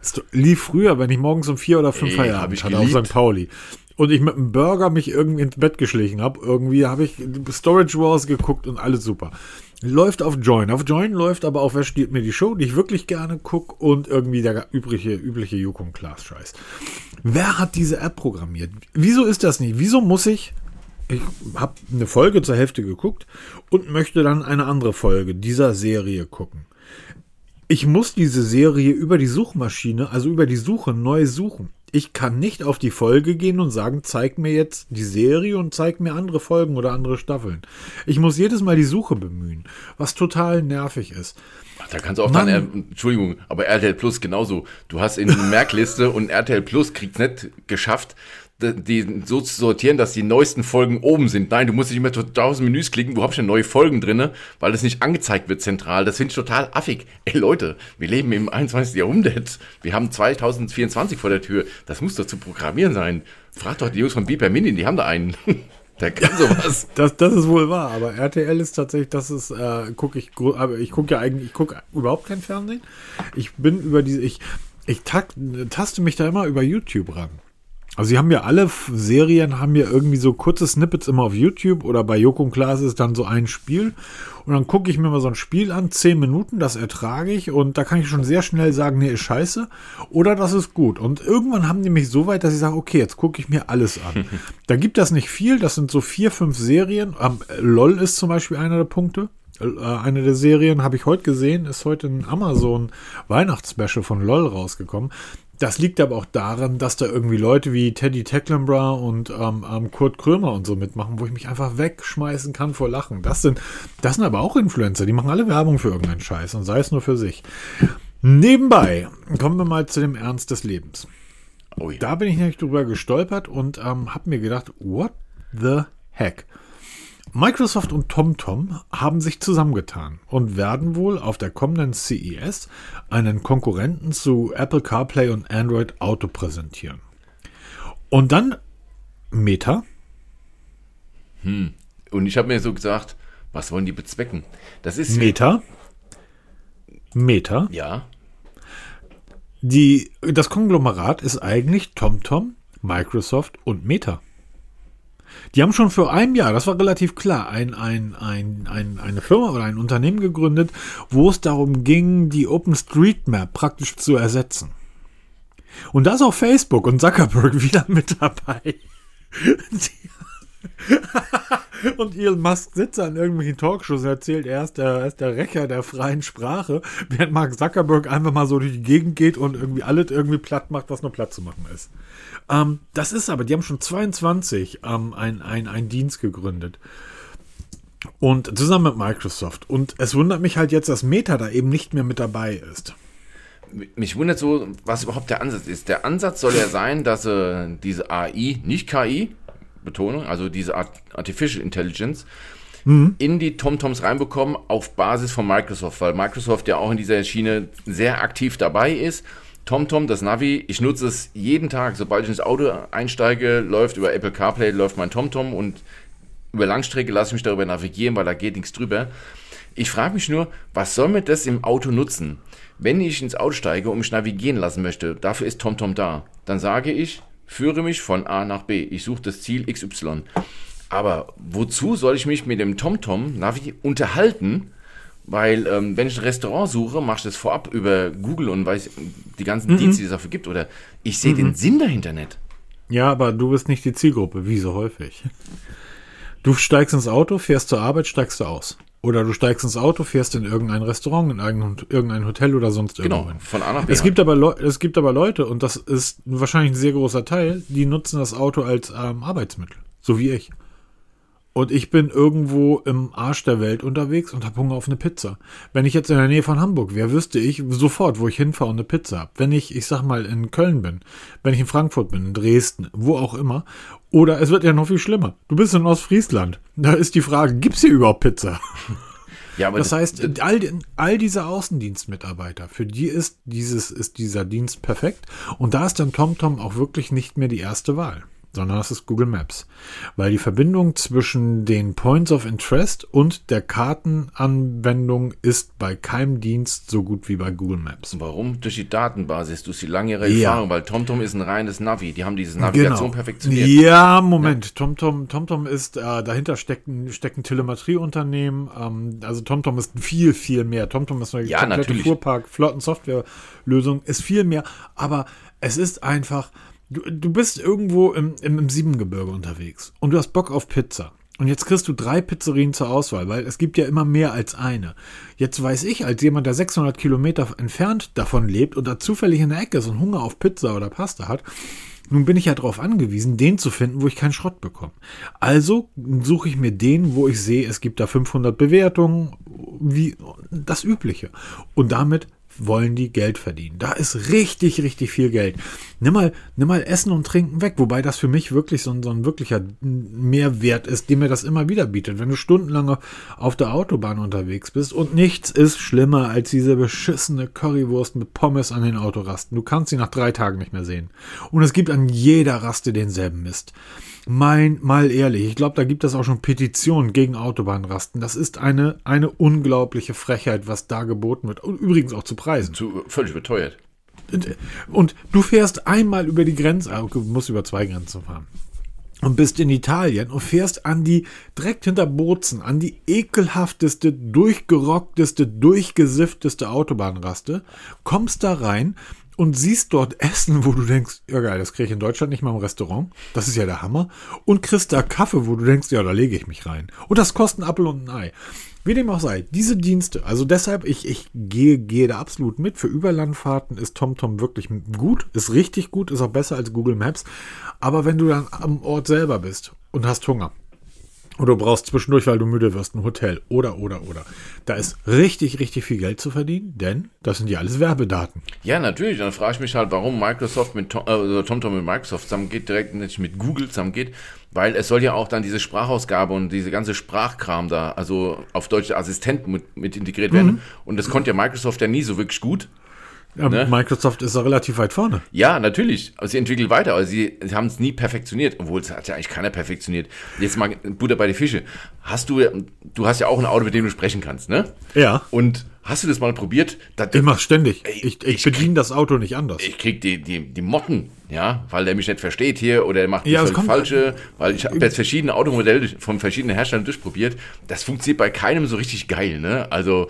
Es lief früher, wenn ich morgens um vier oder fünf Ey, Feierabend hatte auf St. Pauli und ich mit einem Burger mich irgendwie ins Bett geschlichen habe, irgendwie habe ich Storage Wars geguckt und alles super. Läuft auf Join. Auf Join läuft aber auch Wer steht mir die Show, die ich wirklich gerne gucke und irgendwie der übliche, übliche Yukon Class Scheiß. Wer hat diese App programmiert? Wieso ist das nicht? Wieso muss ich ich habe eine Folge zur Hälfte geguckt und möchte dann eine andere Folge dieser Serie gucken ich muss diese Serie über die Suchmaschine, also über die Suche neu suchen. Ich kann nicht auf die Folge gehen und sagen, zeig mir jetzt die Serie und zeig mir andere Folgen oder andere Staffeln. Ich muss jedes Mal die Suche bemühen, was total nervig ist. Da kannst du auch Mann. dann, Entschuldigung, aber RTL Plus genauso. Du hast in eine Merkliste und RTL Plus kriegt es nicht geschafft, die so zu sortieren, dass die neuesten Folgen oben sind. Nein, du musst nicht mehr 1000 Menüs klicken, du hast schon neue Folgen drin, weil das nicht angezeigt wird zentral. Das finde ich total affig. Ey Leute, wir leben im 21. Jahrhundert. Wir haben 2024 vor der Tür. Das muss doch zu programmieren sein. Frag doch die Jungs von Beeper Mini, die haben da einen. <laughs> Der kann sowas. <laughs> Das, das ist wohl wahr, aber RTL ist tatsächlich, das ist, äh, gucke ich, aber ich gucke ja eigentlich, ich gucke überhaupt kein Fernsehen. Ich bin über diese, ich, ich taste mich da immer über YouTube ran. Also sie haben ja alle Serien, haben ja irgendwie so kurze Snippets immer auf YouTube oder bei Joko und Klaas ist dann so ein Spiel und dann gucke ich mir mal so ein Spiel an, zehn Minuten, das ertrage ich und da kann ich schon sehr schnell sagen, nee, ist scheiße oder das ist gut. Und irgendwann haben die mich so weit, dass ich sage, okay, jetzt gucke ich mir alles an. <laughs> da gibt das nicht viel, das sind so vier, fünf Serien. Ähm, LOL ist zum Beispiel einer der Punkte. Äh, Eine der Serien habe ich heute gesehen, ist heute ein Amazon Weihnachtsspecial von LOL rausgekommen. Das liegt aber auch daran, dass da irgendwie Leute wie Teddy Tecklenbrough und ähm, ähm, Kurt Krömer und so mitmachen, wo ich mich einfach wegschmeißen kann vor Lachen. Das sind, das sind aber auch Influencer, die machen alle Werbung für irgendeinen Scheiß und sei es nur für sich. Nebenbei kommen wir mal zu dem Ernst des Lebens. Oh ja. Da bin ich nämlich drüber gestolpert und ähm, habe mir gedacht, what the heck? Microsoft und TomTom haben sich zusammengetan und werden wohl auf der kommenden CES einen Konkurrenten zu Apple CarPlay und Android Auto präsentieren. Und dann Meta, Und ich habe mir so gesagt, was wollen die bezwecken? Das ist Meta, Meta. ja, Die, das Konglomerat ist eigentlich TomTom, Microsoft und Meta. Die haben schon vor einem Jahr, das war relativ klar, ein, ein, ein, ein, eine Firma oder ein Unternehmen gegründet, wo es darum ging, die OpenStreetMap praktisch zu ersetzen. Und da ist auch Facebook und Zuckerberg <laughs> wieder mit dabei. <laughs> Und Elon Musk sitzt an irgendwelchen Talkshows und erzählt, er ist, der, er ist der Rächer der freien Sprache, während Mark Zuckerberg einfach mal so durch die Gegend geht und irgendwie alles irgendwie platt macht, was nur platt zu machen ist. Ähm, das ist aber, die haben schon 22 ähm, ein, ein, Dienst gegründet. Und zusammen mit Microsoft. Und es wundert mich halt jetzt, dass Meta da eben nicht mehr mit dabei ist. mich wundert so, was überhaupt der Ansatz ist. Der Ansatz soll ja sein, dass äh, diese AI, nicht KI, Betonung, also diese Art Artificial Intelligence, in die TomToms reinbekommen auf Basis von Microsoft, weil Microsoft ja auch in dieser Schiene sehr aktiv dabei ist. TomTom, das Navi, ich nutze es jeden Tag, sobald ich ins Auto einsteige, läuft über Apple CarPlay, läuft mein TomTom und über Langstrecke lasse ich mich darüber navigieren, weil da geht nichts drüber. Ich frage mich nur, was soll mir das im Auto nutzen? Wenn ich ins Auto steige und mich navigieren lassen möchte, dafür ist TomTom da. Dann sage ich, führe mich von A nach B. Ich suche das Ziel XY. Aber wozu soll ich mich mit dem TomTom Navi unterhalten? Weil, ähm, wenn ich ein Restaurant suche, mache ich das vorab über Google und weiß die ganzen Dienste, die es dafür gibt. Oder ich sehe den Sinn dahinter nicht. Ja, aber du bist nicht die Zielgruppe, wie so häufig. Du steigst ins Auto, fährst zur Arbeit, steigst du aus. Oder du steigst ins Auto, fährst in irgendein Restaurant, in irgendein, Hotel oder sonst Genau, irgendwo hin. von A nach B. Es gibt, aber es gibt aber Leute, und das ist wahrscheinlich ein sehr großer Teil, die nutzen das Auto als ähm, Arbeitsmittel. So wie ich. Und ich bin irgendwo im Arsch der Welt unterwegs und habe Hunger auf eine Pizza. Wenn ich jetzt in der Nähe von Hamburg wäre, wüsste ich sofort, wo ich hinfahre und eine Pizza habe. Wenn ich, ich sag mal, in Köln bin, wenn ich in Frankfurt bin, in Dresden, wo auch immer. Oder es wird ja noch viel schlimmer. Du bist in Ostfriesland. Da ist die Frage, gibt's hier überhaupt Pizza? <laughs> ja, aber Das heißt, all, all diese Außendienstmitarbeiter, für die ist dieses, ist dieser Dienst perfekt. Und da ist dann TomTom auch wirklich nicht mehr die erste Wahl, sondern das ist Google Maps. Weil die Verbindung zwischen den Points of Interest und der Kartenanwendung ist bei keinem Dienst so gut wie bei Google Maps. Warum? Durch die Datenbasis, durch die langjährige Ja. Erfahrung, weil TomTom ist ein reines Navi. Die haben diese Navigation perfektioniert. Ja, Moment. TomTom, TomTom ist, äh, dahinter steckt ein, steckt ein Telemetrieunternehmen. Ähm, also TomTom ist viel, viel mehr. TomTom ist eine Ja, komplette. Fuhrpark, Flottensoftwarelösung, ist viel mehr. Aber es ist einfach, du, du bist irgendwo im, im, im Siebengebirge unterwegs und du hast Bock auf Pizza. Und jetzt kriegst du drei Pizzerien zur Auswahl, weil es gibt ja immer mehr als eine. Jetzt weiß ich, als jemand, der 600 Kilometer entfernt davon lebt und da zufällig in der Ecke ist und Hunger auf Pizza oder Pasta hat, nun bin ich ja darauf angewiesen, den zu finden, wo ich keinen Schrott bekomme. Also suche ich mir den, wo ich sehe, es gibt da 500 Bewertungen, wie das Übliche. Und damit wollen die Geld verdienen. Da ist richtig, richtig viel Geld. Nimm mal, nimm mal Essen und Trinken weg, wobei das für mich wirklich so ein, so ein wirklicher Mehrwert ist, den mir das immer wieder bietet. Wenn du stundenlang auf der Autobahn unterwegs bist und nichts ist schlimmer als diese beschissene Currywurst mit Pommes an den Autorasten. Du kannst sie nach drei Tagen nicht mehr sehen. Und es gibt an jeder Raste denselben Mist. Mein, mal ehrlich, ich glaube, da gibt es auch schon Petitionen gegen Autobahnrasten. Das ist eine, eine unglaubliche Frechheit, was da geboten wird. Und übrigens auch zu Preisen. Zu, völlig beteuert. Und du fährst einmal über die Grenze, ah, du musst über zwei Grenzen fahren. Und bist in Italien und fährst an die, direkt hinter Bozen, an die ekelhafteste, durchgerockteste, durchgesiffteste Autobahnraste, kommst da rein und siehst dort Essen, wo du denkst, ja geil, das kriege ich in Deutschland nicht mal im Restaurant. Das ist ja der Hammer. Und kriegst da Kaffee, wo du denkst, ja, da lege ich mich rein. Und das kostet ein Apfel und ein Ei. Wie dem auch sei, diese Dienste, also deshalb, ich, ich gehe, gehe da absolut mit. Für Überlandfahrten ist TomTom wirklich gut, ist richtig gut, ist auch besser als Google Maps. Aber wenn du dann am Ort selber bist und hast Hunger, oder du brauchst zwischendurch, weil du müde wirst, ein Hotel oder, oder, oder. Da ist richtig, richtig viel Geld zu verdienen, denn das sind ja alles Werbedaten. Ja, natürlich. Dann frage ich mich halt, warum Microsoft mit Tom, äh, TomTom mit Microsoft zusammengeht, direkt nicht mit Google zusammengeht, weil es soll ja auch dann diese Sprachausgabe und diese ganze Sprachkram da, also auf deutsche Assistenten mit, mit integriert werden. Mhm. Und das konnte ja Microsoft ja nie so wirklich gut. Ja, ne? Microsoft ist da relativ weit vorne. Ja, natürlich. Also sie entwickeln weiter, aber sie, sie haben es nie perfektioniert, obwohl es hat ja eigentlich keiner perfektioniert. Jetzt mal Butter bei die Fische. Hast du, du hast ja auch ein Auto, mit dem du sprechen kannst, ne? Ja. Und hast du das mal probiert? Das, ich mach's ständig. Ich, ich, ich bediene das Auto nicht anders. Ich krieg die, die, die Motten ja, weil der mich nicht versteht hier oder er macht ja, das falsche, weil ich habe jetzt verschiedene Automodelle von verschiedenen Herstellern durchprobiert. Das funktioniert bei keinem so richtig geil, ne? Also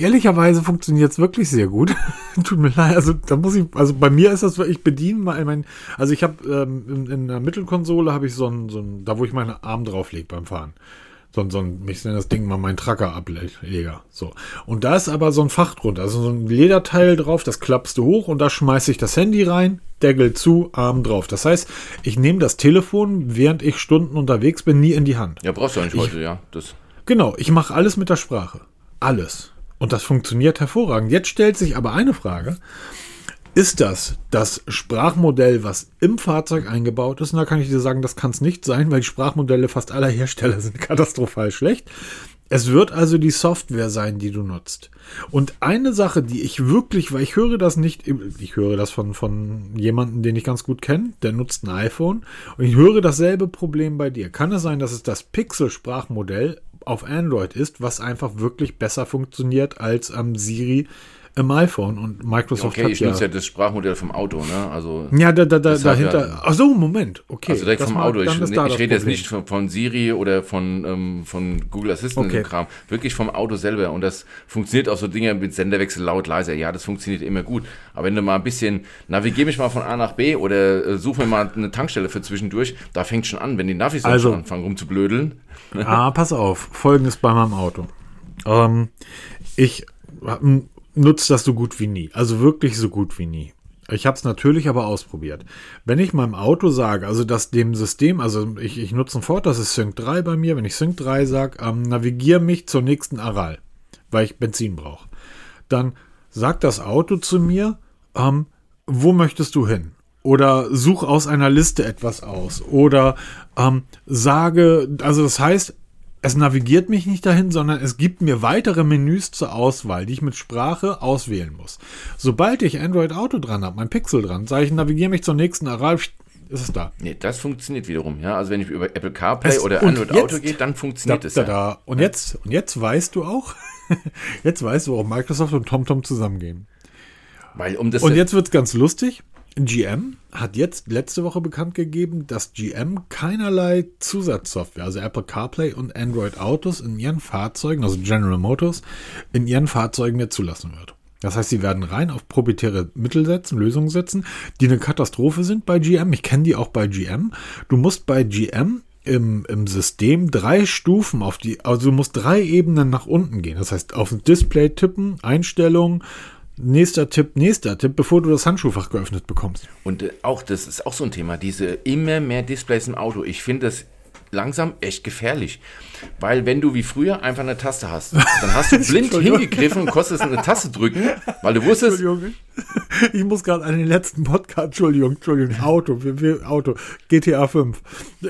ehrlicherweise funktioniert es wirklich sehr gut. <laughs> Tut mir leid, also da muss ich, also bei mir ist das, ich bediene mal, mein, also ich habe ähm, in, in, der Mittelkonsole habe ich so ein, so ein, da wo ich meinen Arm drauflege beim Fahren so, so ein, ich nenne das Ding mal mein Tracker-Ableger. So. Und da ist aber so ein Fach drunter, also so ein Lederteil drauf, das klappst du hoch und da schmeiße ich das Handy rein, Deckel zu, Arm drauf. Das heißt, ich nehme das Telefon, während ich Stunden unterwegs bin, nie in die Hand. Ja, brauchst du eigentlich ich, heute, ja. Das. Genau, ich mache alles mit der Sprache. Alles. Und das funktioniert hervorragend. Jetzt stellt sich aber eine Frage. Ist das das Sprachmodell, was im Fahrzeug eingebaut ist? Und da kann ich dir sagen, das kann es nicht sein, weil die Sprachmodelle fast aller Hersteller <laughs> sind katastrophal schlecht. Es wird also die Software sein, die du nutzt. Und eine Sache, die ich wirklich, weil ich höre das nicht, ich höre das von, von jemandem, den ich ganz gut kenne, der nutzt ein iPhone und ich höre dasselbe Problem bei dir. Kann es sein, dass es das Pixel-Sprachmodell auf Android ist, was einfach wirklich besser funktioniert als am Siri im iPhone und Microsoft okay, hat ich ja... nutze ja das Sprachmodell vom Auto, ne? Also ja, da, da, da, dahinter... Ja, Ach so, Moment, okay. Also direkt vom Auto. Ich, ich rede jetzt nicht von, von, Siri oder von, ähm, von Google Assistant okay. Kram. Wirklich vom Auto selber. Und das funktioniert auch so Dinge mit Senderwechsel laut, leiser. Ja, das funktioniert immer gut. Aber wenn du mal ein bisschen, navigiere mich mal von A nach B oder äh, suche mir mal eine Tankstelle für zwischendurch, da fängt schon an, wenn die Navis also, schon anfangen rumzublödeln. Ah, pass auf. Folgendes bei meinem Auto. Ähm, ich nutzt das so gut wie nie. Also wirklich so gut wie nie. Ich habe es natürlich aber ausprobiert. Wenn ich meinem Auto sage, also dass dem System, also ich, ich nutze ein Ford, das ist Sync 3 bei mir, wenn ich Sync 3 sage, ähm, navigiere mich zur nächsten Aral, weil ich Benzin brauche. Dann sagt das Auto zu mir, ähm, wo möchtest du hin? Oder such aus einer Liste etwas aus. Oder ähm, sage, also das heißt, es navigiert mich nicht dahin, sondern es gibt mir weitere Menüs zur Auswahl, die ich mit Sprache auswählen muss. Sobald ich Android Auto dran habe, mein Pixel dran, sage ich, navigiere mich zur nächsten Aral, ist es da. Nee, das funktioniert wiederum, ja. Also wenn ich über Apple CarPlay es, oder Android jetzt, Auto gehe, dann funktioniert es. Da, da, ja. Und jetzt, und jetzt weißt du auch, <laughs> jetzt weißt du, warum Microsoft und TomTom zusammengehen. Weil um das und jetzt wird es ganz lustig. GM hat jetzt letzte Woche bekannt gegeben, dass GM keinerlei Zusatzsoftware, also Apple CarPlay und Android Autos in ihren Fahrzeugen, also General Motors, in ihren Fahrzeugen mehr zulassen wird. Das heißt, sie werden rein auf proprietäre Mittel setzen, Lösungen setzen, die eine Katastrophe sind bei GM. Ich kenne die auch bei GM. Du musst bei GM im, im System drei Stufen auf die, also du musst drei Ebenen nach unten gehen. Das heißt, auf das Display tippen, Einstellungen, Nächster Tipp, nächster Tipp, bevor du das Handschuhfach geöffnet bekommst. Und äh, auch, das ist auch so ein Thema, diese immer mehr Displays im Auto. Ich finde das langsam echt gefährlich. Weil wenn du wie früher einfach eine Taste hast, dann hast du <laughs> blind hingegriffen und konntest eine Taste drücken, weil du wusstest. Entschuldigung. <laughs> Ich muss gerade an den letzten Podcast, Entschuldigung, Entschuldigung, Auto, wir, wir, Auto, GTA 5.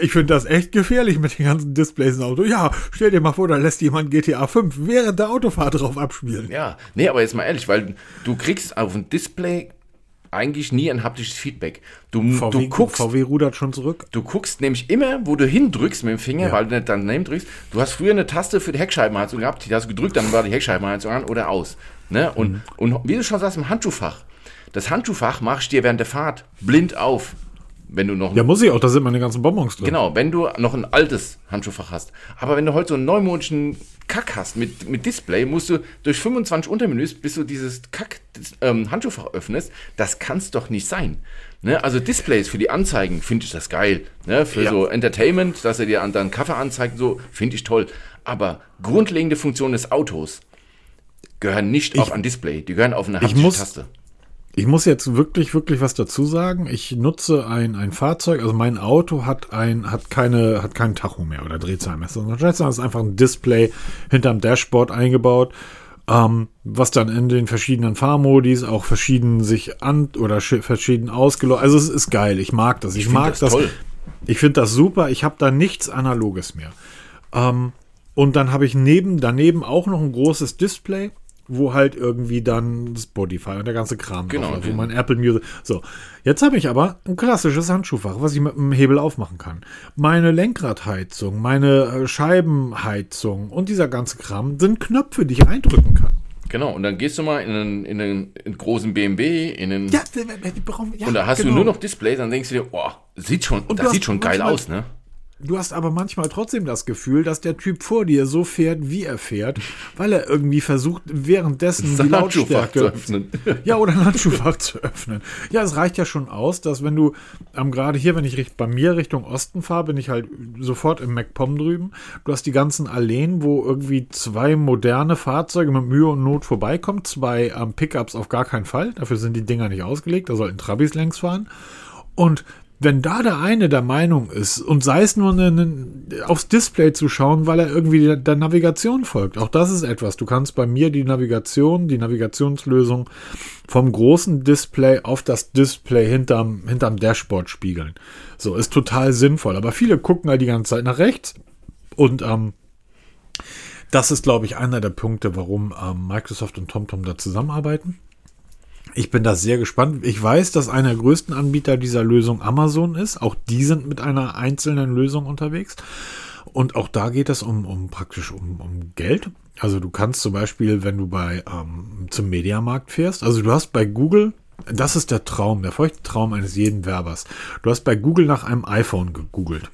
Ich finde das echt gefährlich mit den ganzen Displays im Auto. Ja, stell dir mal vor, da lässt jemand GTA 5 während der Autofahrt drauf abspielen. Ja, nee, aber jetzt mal ehrlich, weil du kriegst auf dem Display eigentlich nie ein haptisches Feedback. Du, VW, du guckst. VW rudert schon zurück. Du guckst nämlich immer, wo du hindrückst mit dem Finger, ja. weil du nicht daneben drückst. Du hast früher eine Taste für die Heckscheibenheizung gehabt, die hast du gedrückt, dann war die Heckscheibenheizung an oder aus. Ne? Und, mhm. und wie du schon sagst, im Handschuhfach. Das Handschuhfach machst du dir während der Fahrt blind auf. Wenn du noch Ja, muss ich auch, da sind meine ganzen Bonbons drin. Genau, wenn du noch ein altes Handschuhfach hast. Aber wenn du heute so einen neumodischen Kack hast mit, mit Display, musst du durch 25 Untermenüs, bis du dieses Kack ähm, Handschuhfach öffnest. Das kann es doch nicht sein. Ne? Also Displays für die Anzeigen finde ich das geil. Ne? Für Ja. so Entertainment, dass er dir an deinen Kaffee anzeigt, so finde ich toll. Aber grundlegende Funktionen des Autos gehören nicht auf ein Display. Die gehören auf eine Ich Handtaste. Ich muss jetzt wirklich, wirklich was dazu sagen. Ich nutze ein, ein Fahrzeug, also mein Auto hat ein, hat keine, hat keinen Tacho mehr oder Drehzahlmesser, sondern ist einfach ein Display hinterm Dashboard eingebaut, ähm, was dann in den verschiedenen Fahrmodis auch verschieden sich an oder sch- verschieden ausgeleuchtet. Also es ist geil. Ich mag das. Ich, find mag das das. toll. Ich finde das super. Ich habe da nichts Analoges mehr. Ähm, und dann habe ich neben, daneben auch noch ein großes Display, wo halt irgendwie dann Spotify und der ganze Kram Genau, drauf wo mein Apple Music. So, jetzt habe ich aber ein klassisches Handschuhfach, was ich mit einem Hebel aufmachen kann. Meine Lenkradheizung, meine äh, Scheibenheizung und dieser ganze Kram sind Knöpfe, die ich eindrücken kann. Genau, und dann gehst du mal in einen, in einen, in einen großen BMW, in einen die brauchen, ja Und da hast genau. du nur noch Display, dann denkst du dir, oh, sieht schon, Und das hast sieht schon geil aus, ne? Du hast aber manchmal trotzdem das Gefühl, dass der Typ vor dir so fährt, wie er fährt, weil er irgendwie versucht, währenddessen die Lautstärke zu öffnen. <laughs> Ja, oder ein Handschuhfach zu öffnen. Ja, es reicht ja schon aus, dass wenn du ähm, gerade hier, wenn ich bei mir Richtung Osten fahre, bin ich halt sofort im MacPom drüben. Du hast die ganzen Alleen, wo irgendwie zwei moderne Fahrzeuge mit Mühe und Not vorbeikommen. Zwei ähm, Pickups auf gar keinen Fall. Dafür sind die Dinger nicht ausgelegt. Da sollten Trabis längs fahren. Und wenn da der eine der Meinung ist, und sei es nur eine, aufs Display zu schauen, weil er irgendwie der, der Navigation folgt, auch das ist etwas. Du kannst bei mir die Navigation, die Navigationslösung vom großen Display auf das Display hinterm, hinterm Dashboard spiegeln. So, ist total sinnvoll. Aber viele gucken halt die ganze Zeit nach rechts und ähm, das ist, glaube ich, einer der Punkte, warum ähm, Microsoft und TomTom da zusammenarbeiten. Ich bin da sehr gespannt. Ich weiß, dass einer der größten Anbieter dieser Lösung Amazon ist. Auch die sind mit einer einzelnen Lösung unterwegs. Und auch da geht es um, um praktisch um, um Geld. Also du kannst zum Beispiel, wenn du bei ähm, zum Mediamarkt fährst, also du hast bei Google, das ist der Traum, der feuchte Traum eines jeden Werbers. Du hast bei Google nach einem iPhone gegoogelt.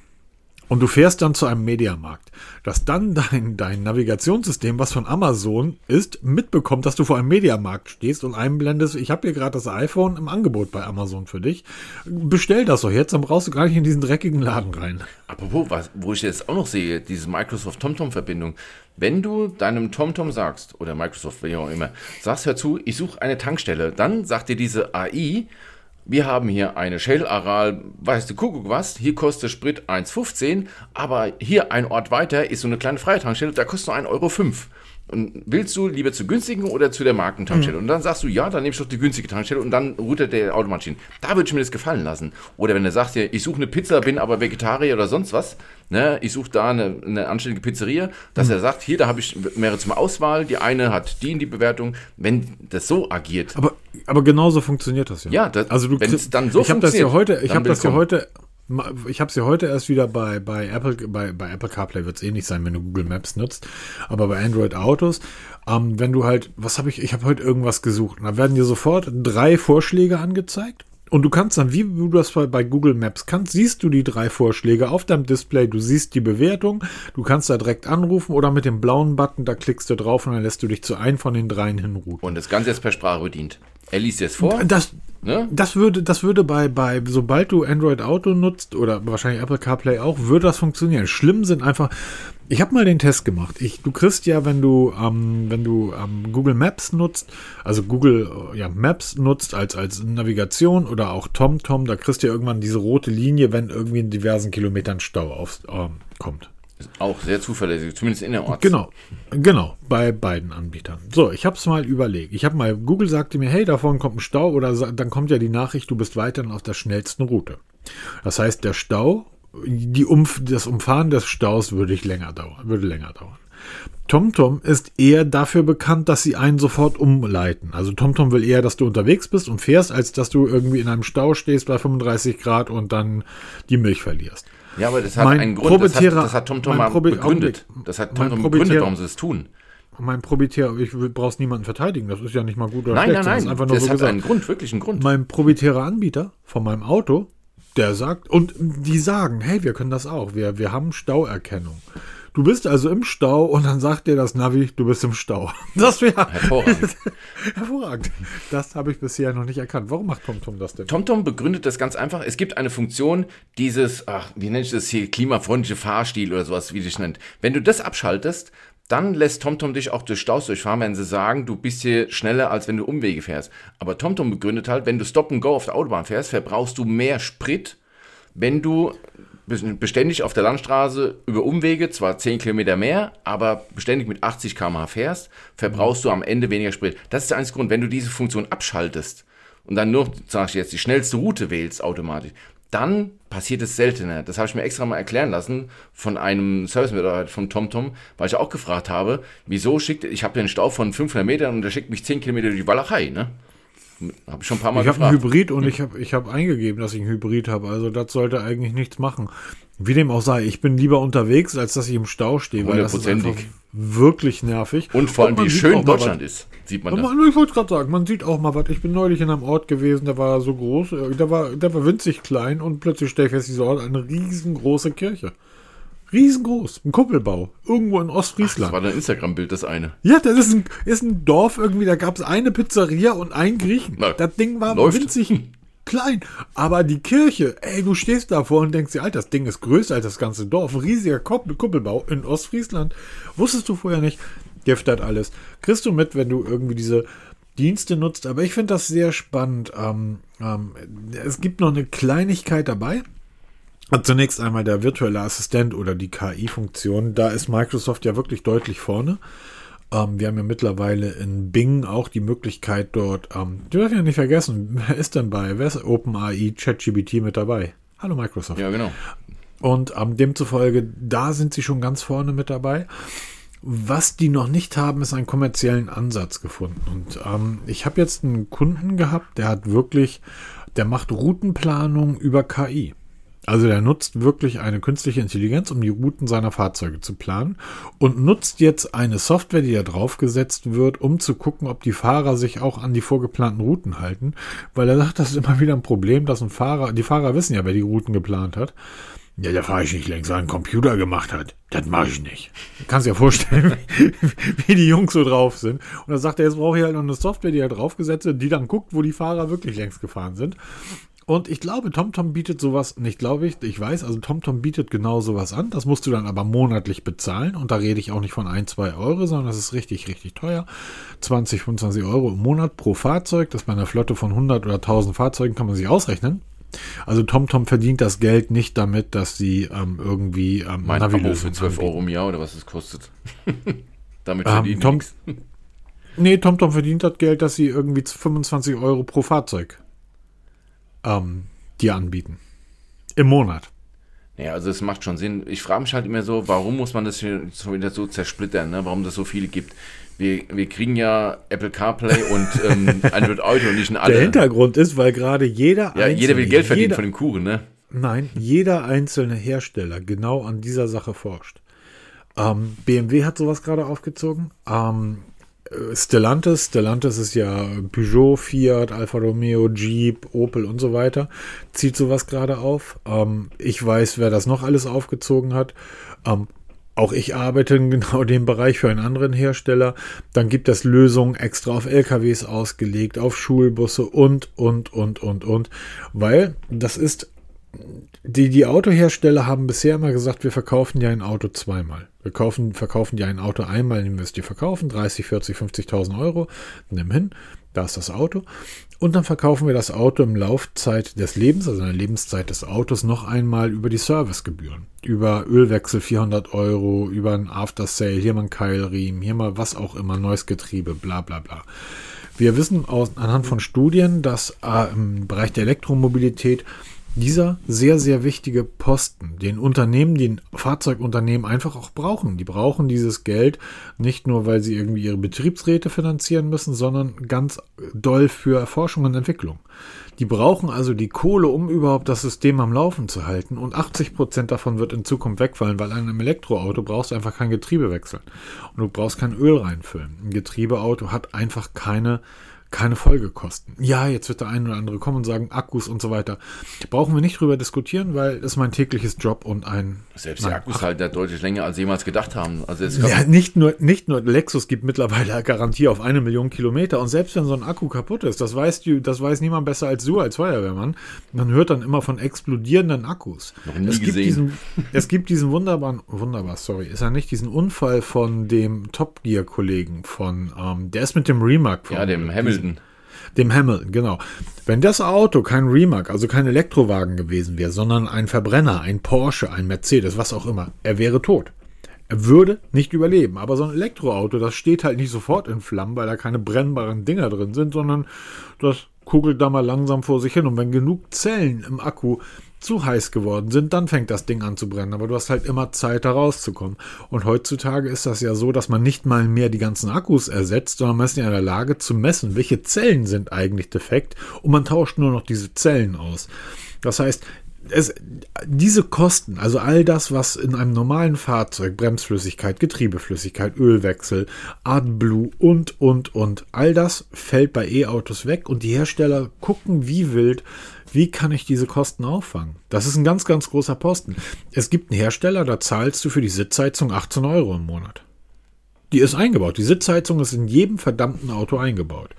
Und du fährst dann zu einem Mediamarkt, dass dann dein, dein Navigationssystem, was von Amazon ist, mitbekommt, dass du vor einem Mediamarkt stehst und einblendest, ich habe hier gerade das iPhone im Angebot bei Amazon für dich. Bestell das doch jetzt, dann brauchst du gar nicht in diesen dreckigen Laden rein. Apropos, was, wo ich jetzt auch noch sehe, diese Microsoft-TomTom-Verbindung. Wenn du deinem TomTom sagst, oder Microsoft, wie auch immer, sagst, hör zu, ich suche eine Tankstelle, dann sagt dir diese AI, wir haben hier eine Shell Aral, weißt du, Kuckuck was, hier kostet Sprit 1,15, aber hier ein Ort weiter ist so eine kleine freie Tankstelle, da kostet nur 1,05 Euro. Und willst du lieber zur günstigen oder zu der Markentankstelle? Und dann sagst du, ja, dann nehme ich doch die günstige Tankstelle und dann routet der automatisch hin. Da würde ich mir das gefallen lassen. Oder wenn er sagt, ja, ich suche eine Pizza, bin aber Vegetarier oder sonst was, ne, ich suche da eine, eine anständige Pizzeria, dass er sagt, hier, da habe ich mehrere zum Auswahl, die eine hat die in die Bewertung. Wenn das so agiert, Aber, aber genauso funktioniert das ja. Ja, das- also du wenn's kriegst- dann so ich habe das ja funktioniert, heute, ich habe das ja heute, ich habe es ja heute erst wieder bei, bei Apple, bei, bei Apple CarPlay wird es ähnlich sein, wenn du Google Maps nutzt, aber bei Android Autos, ähm, wenn du halt, was habe ich, ich habe heute irgendwas gesucht, und da werden dir sofort drei Vorschläge angezeigt. Und du kannst dann, wie du das bei, Google Maps kannst, siehst du die drei Vorschläge auf deinem Display, du siehst die Bewertung, du kannst da direkt anrufen oder mit dem blauen Button, da klickst du drauf und dann lässt du dich zu einem von den dreien hinrouten. und das Ganze jetzt per Sprache bedient. Er liest jetzt vor, Das, ne? das würde, das würde bei, bei, sobald du Android Auto nutzt oder wahrscheinlich Apple CarPlay auch, würde das funktionieren. Schlimm sind einfach, ich habe mal den Test gemacht. Ich, du kriegst ja, wenn du, ähm, wenn du ähm, Google Maps nutzt, also Google äh, ja, Maps nutzt als, als Navigation oder auch TomTom, da kriegst du ja irgendwann diese rote Linie, wenn irgendwie in diversen Kilometern Stau auf, ähm, auch sehr zuverlässig, zumindest innerorts. Genau, genau, bei beiden Anbietern. So, ich habe es mal überlegt. Ich habe mal, Google sagte mir, hey, davon kommt ein Stau oder dann kommt ja die Nachricht, du bist weiterhin auf der schnellsten Route. Das heißt, der Stau, die Umf das Umfahren des Staus würde ich länger dauern, würde länger dauern. TomTom ist eher dafür bekannt, dass sie einen sofort umleiten. Also TomTom will eher, dass du unterwegs bist und fährst, als dass du irgendwie in einem Stau stehst bei 35 Grad und dann die Milch verlierst. Ja, aber das hat Mein einen Grund. Das hat, das hat TomTom mal begründet. Augenblick. Das hat Mein TomTom begründet, warum sie es tun. mein probitärer, ich brauch's niemanden verteidigen, das ist ja nicht mal gut oder Nein, schlecht, nein, nein. ist einfach nur das so hat gesagt. einen Grund, wirklich einen Grund. Mein proprietärer Anbieter von meinem Auto, der sagt, und die sagen, hey, wir können das auch, wir, wir haben Stauerkennung. Du bist also im Stau und dann sagt dir das Navi, du bist im Stau. <laughs> Das wäre Hervorragend. <laughs> hervorragend. Das habe ich bisher noch nicht erkannt. Warum macht TomTom das denn? TomTom begründet das ganz einfach. Es gibt eine Funktion, dieses, ach, wie nenne ich das hier, klimafreundliche Fahrstil oder sowas, wie dich nennt. Wenn du das abschaltest, dann lässt TomTom dich auch durch Staus durchfahren, wenn sie sagen, du bist hier schneller, als wenn du Umwege fährst. Aber TomTom begründet halt, wenn du Stop and Go auf der Autobahn fährst, verbrauchst du mehr Sprit, wenn du beständig auf der Landstraße über Umwege, zwar 10 Kilometer mehr, aber beständig mit 80 km/h fährst, verbrauchst du am Ende weniger Sprit. Das ist der einzige Grund. Wenn du diese Funktion abschaltest und dann nur, sag ich jetzt, die schnellste Route wählst automatisch, dann passiert es seltener. Das habe ich mir extra mal erklären lassen von einem Service-Mitarbeiter von TomTom, weil ich auch gefragt habe, wieso schickt, ich habe einen Stau von 500 Metern und der schickt mich 10 Kilometer durch die Walachei, ne? Habe ich schon ein paar Mal Ich habe einen. Hybrid und ich habe ich hab eingegeben, dass ich einen Hybrid habe. Also das sollte eigentlich nichts machen. Wie dem auch sei, ich bin lieber unterwegs, als dass ich im Stau stehe, weil das ist einfach wirklich nervig. Und vor allem, man wie schön Deutschland ist, sieht man Und da. man, ich wollte gerade sagen, man sieht auch mal was. Ich bin neulich in einem Ort gewesen, der war so groß, äh, der war, der war winzig klein und plötzlich stelle ich fest, dieser Ort eine riesengroße Kirche. Riesengroß, ein Kuppelbau, irgendwo in Das Ostfriesland. war dein Instagram-Bild, das eine. Ja, das ist ein, ist ein Dorf irgendwie, da gab es eine Pizzeria und einen Griechen. Na, das Ding war läuft. winzig klein. Aber die Kirche, ey, du stehst davor und denkst dir, Alter, das Ding ist größer als das ganze Dorf. Ein riesiger Kuppel, Kuppelbau in Ostfriesland. Wusstest du vorher nicht? Gift hat alles. Kriegst du mit, wenn du irgendwie diese Dienste nutzt. Aber ich finde das sehr spannend. Ähm, ähm, es gibt noch eine Kleinigkeit dabei. Zunächst einmal der virtuelle Assistent oder die KI-Funktion. Da ist Microsoft ja wirklich deutlich vorne. Ähm, wir haben ja mittlerweile in Bing auch die Möglichkeit dort, ähm, du darfst ja nicht vergessen, wer ist denn bei, wer ist OpenAI, ChatGPT mit dabei? Hallo Microsoft. Ja, genau. Und ähm, demzufolge, da sind sie schon ganz vorne mit dabei. Was die noch nicht haben, ist einen kommerziellen Ansatz gefunden. Und ähm, ich habe jetzt einen Kunden gehabt, der hat wirklich, der macht Routenplanung über KI. Also der nutzt wirklich eine künstliche Intelligenz, um die Routen seiner Fahrzeuge zu planen und nutzt jetzt eine Software, die da draufgesetzt wird, um zu gucken, ob die Fahrer sich auch an die vorgeplanten Routen halten, weil er sagt, das ist immer wieder ein Problem, dass ein Fahrer, die Fahrer wissen ja, wer die Routen geplant hat. Ja, da fahre ich nicht längst, weil ein Computer gemacht hat. Das mache ich nicht. Du kannst dir vorstellen, <laughs> wie, wie die Jungs so drauf sind. Und dann sagt er, jetzt brauche ich halt noch eine Software, die da draufgesetzt wird, die dann guckt, wo die Fahrer wirklich längst gefahren sind. Und ich glaube, TomTom bietet sowas, nicht glaube ich, ich weiß, also TomTom bietet genau sowas an. Das musst du dann aber monatlich bezahlen. Und da rede ich auch nicht von ein, zwei Euro, sondern das ist richtig, richtig teuer. 20, 25 Euro im Monat pro Fahrzeug. Das bei einer Flotte von 100 oder 1000 Fahrzeugen kann man sich ausrechnen. Also TomTom verdient das Geld nicht damit, dass sie ähm, irgendwie ähm, Mein Navilösungen für 12 anbieten. Euro im Jahr oder was es kostet. <laughs> Damit Ähm, verdienen Tom-. Nee, TomTom verdient das Geld, dass sie irgendwie 25 Euro pro Fahrzeug ähm, dir anbieten. Im Monat. Ja, also es macht schon Sinn. Ich frage mich halt immer so, warum muss man das hier so wieder so zersplittern, ne? warum das so viele gibt. Wir, wir kriegen ja Apple CarPlay und ähm, <laughs> Android Auto und nicht in alle. Der Hintergrund ist, weil gerade jeder ja, jeder will Geld verdienen jeder, von dem Kuchen, ne? Nein, jeder einzelne Hersteller genau an dieser Sache forscht. Ähm, BMW hat sowas gerade aufgezogen. Ähm, äh, Stellantis, Stellantis ist ja Peugeot, Fiat, Alfa Romeo, Jeep, Opel und so weiter, zieht sowas gerade auf. Ähm, ich weiß, wer das noch alles aufgezogen hat. Ähm, auch ich arbeite in genau dem Bereich für einen anderen Hersteller. Dann gibt es Lösungen extra auf LKWs ausgelegt, auf Schulbusse und, und, und, und, und. Weil das ist die, die Autohersteller haben bisher immer gesagt, wir verkaufen ja ein Auto zweimal. Wir kaufen, verkaufen ja ein Auto einmal, nehmen wir es dir verkaufen, 30, 40, 50.000 Euro, nimm hin, da ist das Auto. Und dann verkaufen wir das Auto im Laufzeit des Lebens, also in der Lebenszeit des Autos, noch einmal über die Servicegebühren. Über Ölwechsel 400 Euro, über ein After Sale, hier mal ein Keilriemen, hier mal was auch immer, neues Getriebe, bla bla bla. Wir wissen aus, anhand von Studien, dass äh, im Bereich der Elektromobilität dieser sehr, sehr wichtige Posten, den Unternehmen, den Fahrzeugunternehmen einfach auch brauchen. Die brauchen dieses Geld nicht nur, weil sie irgendwie ihre Betriebsräte finanzieren müssen, sondern ganz doll für Forschung und Entwicklung. Die brauchen also die Kohle, um überhaupt das System am Laufen zu halten. Und 80 Prozent davon wird in Zukunft wegfallen, weil an einem Elektroauto brauchst du einfach kein Getriebe wechseln. Und du brauchst kein Öl reinfüllen. Ein Getriebeauto hat einfach keine keine Folgekosten. Ja, jetzt wird der eine oder andere kommen und sagen, Akkus und so weiter. Brauchen wir nicht drüber diskutieren, weil das ist mein tägliches Job und ein. Selbst die Akkus halten ja deutlich länger, als jemals gedacht haben. Also es ja, nicht nur, nicht nur Lexus gibt mittlerweile <laughs> Garantie auf eine Million Kilometer und selbst wenn so ein Akku kaputt ist, das weißt du, das weiß niemand besser als du als Feuerwehrmann. Man hört dann immer von explodierenden Akkus. Noch nie es gesehen. Gibt diesen, es gibt diesen wunderbaren, wunderbar, sorry, ist er nicht, diesen Unfall von dem Top Gear Kollegen von, ähm, der ist mit dem Remark Ja, dem Hamilton. Dem Hamilton, genau. Wenn das Auto kein Remark, also kein Elektrowagen gewesen wäre, sondern ein Verbrenner, ein Porsche, ein Mercedes, was auch immer, er wäre tot. Er würde nicht überleben. Aber so ein Elektroauto, das steht halt nicht sofort in Flammen, weil da keine brennbaren Dinger drin sind, sondern das kugelt da mal langsam vor sich hin. Und wenn genug Zellen im Akku zu heiß geworden sind, dann fängt das Ding an zu brennen. Aber du hast halt immer Zeit, da rauszukommen. Und heutzutage ist das ja so, dass man nicht mal mehr die ganzen Akkus ersetzt, sondern man ist ja in der Lage zu messen, welche Zellen sind eigentlich defekt und man tauscht nur noch diese Zellen aus. Das heißt, es, diese Kosten, also all das, was in einem normalen Fahrzeug, Bremsflüssigkeit, Getriebeflüssigkeit, Ölwechsel, AdBlue und, und, und, all das fällt bei E-Autos weg und die Hersteller gucken wie wild, wie kann ich diese Kosten auffangen? Das ist ein ganz, ganz großer Posten. Es gibt einen Hersteller, da zahlst du für die Sitzheizung 18 Euro im Monat. Die ist eingebaut. Die Sitzheizung ist in jedem verdammten Auto eingebaut.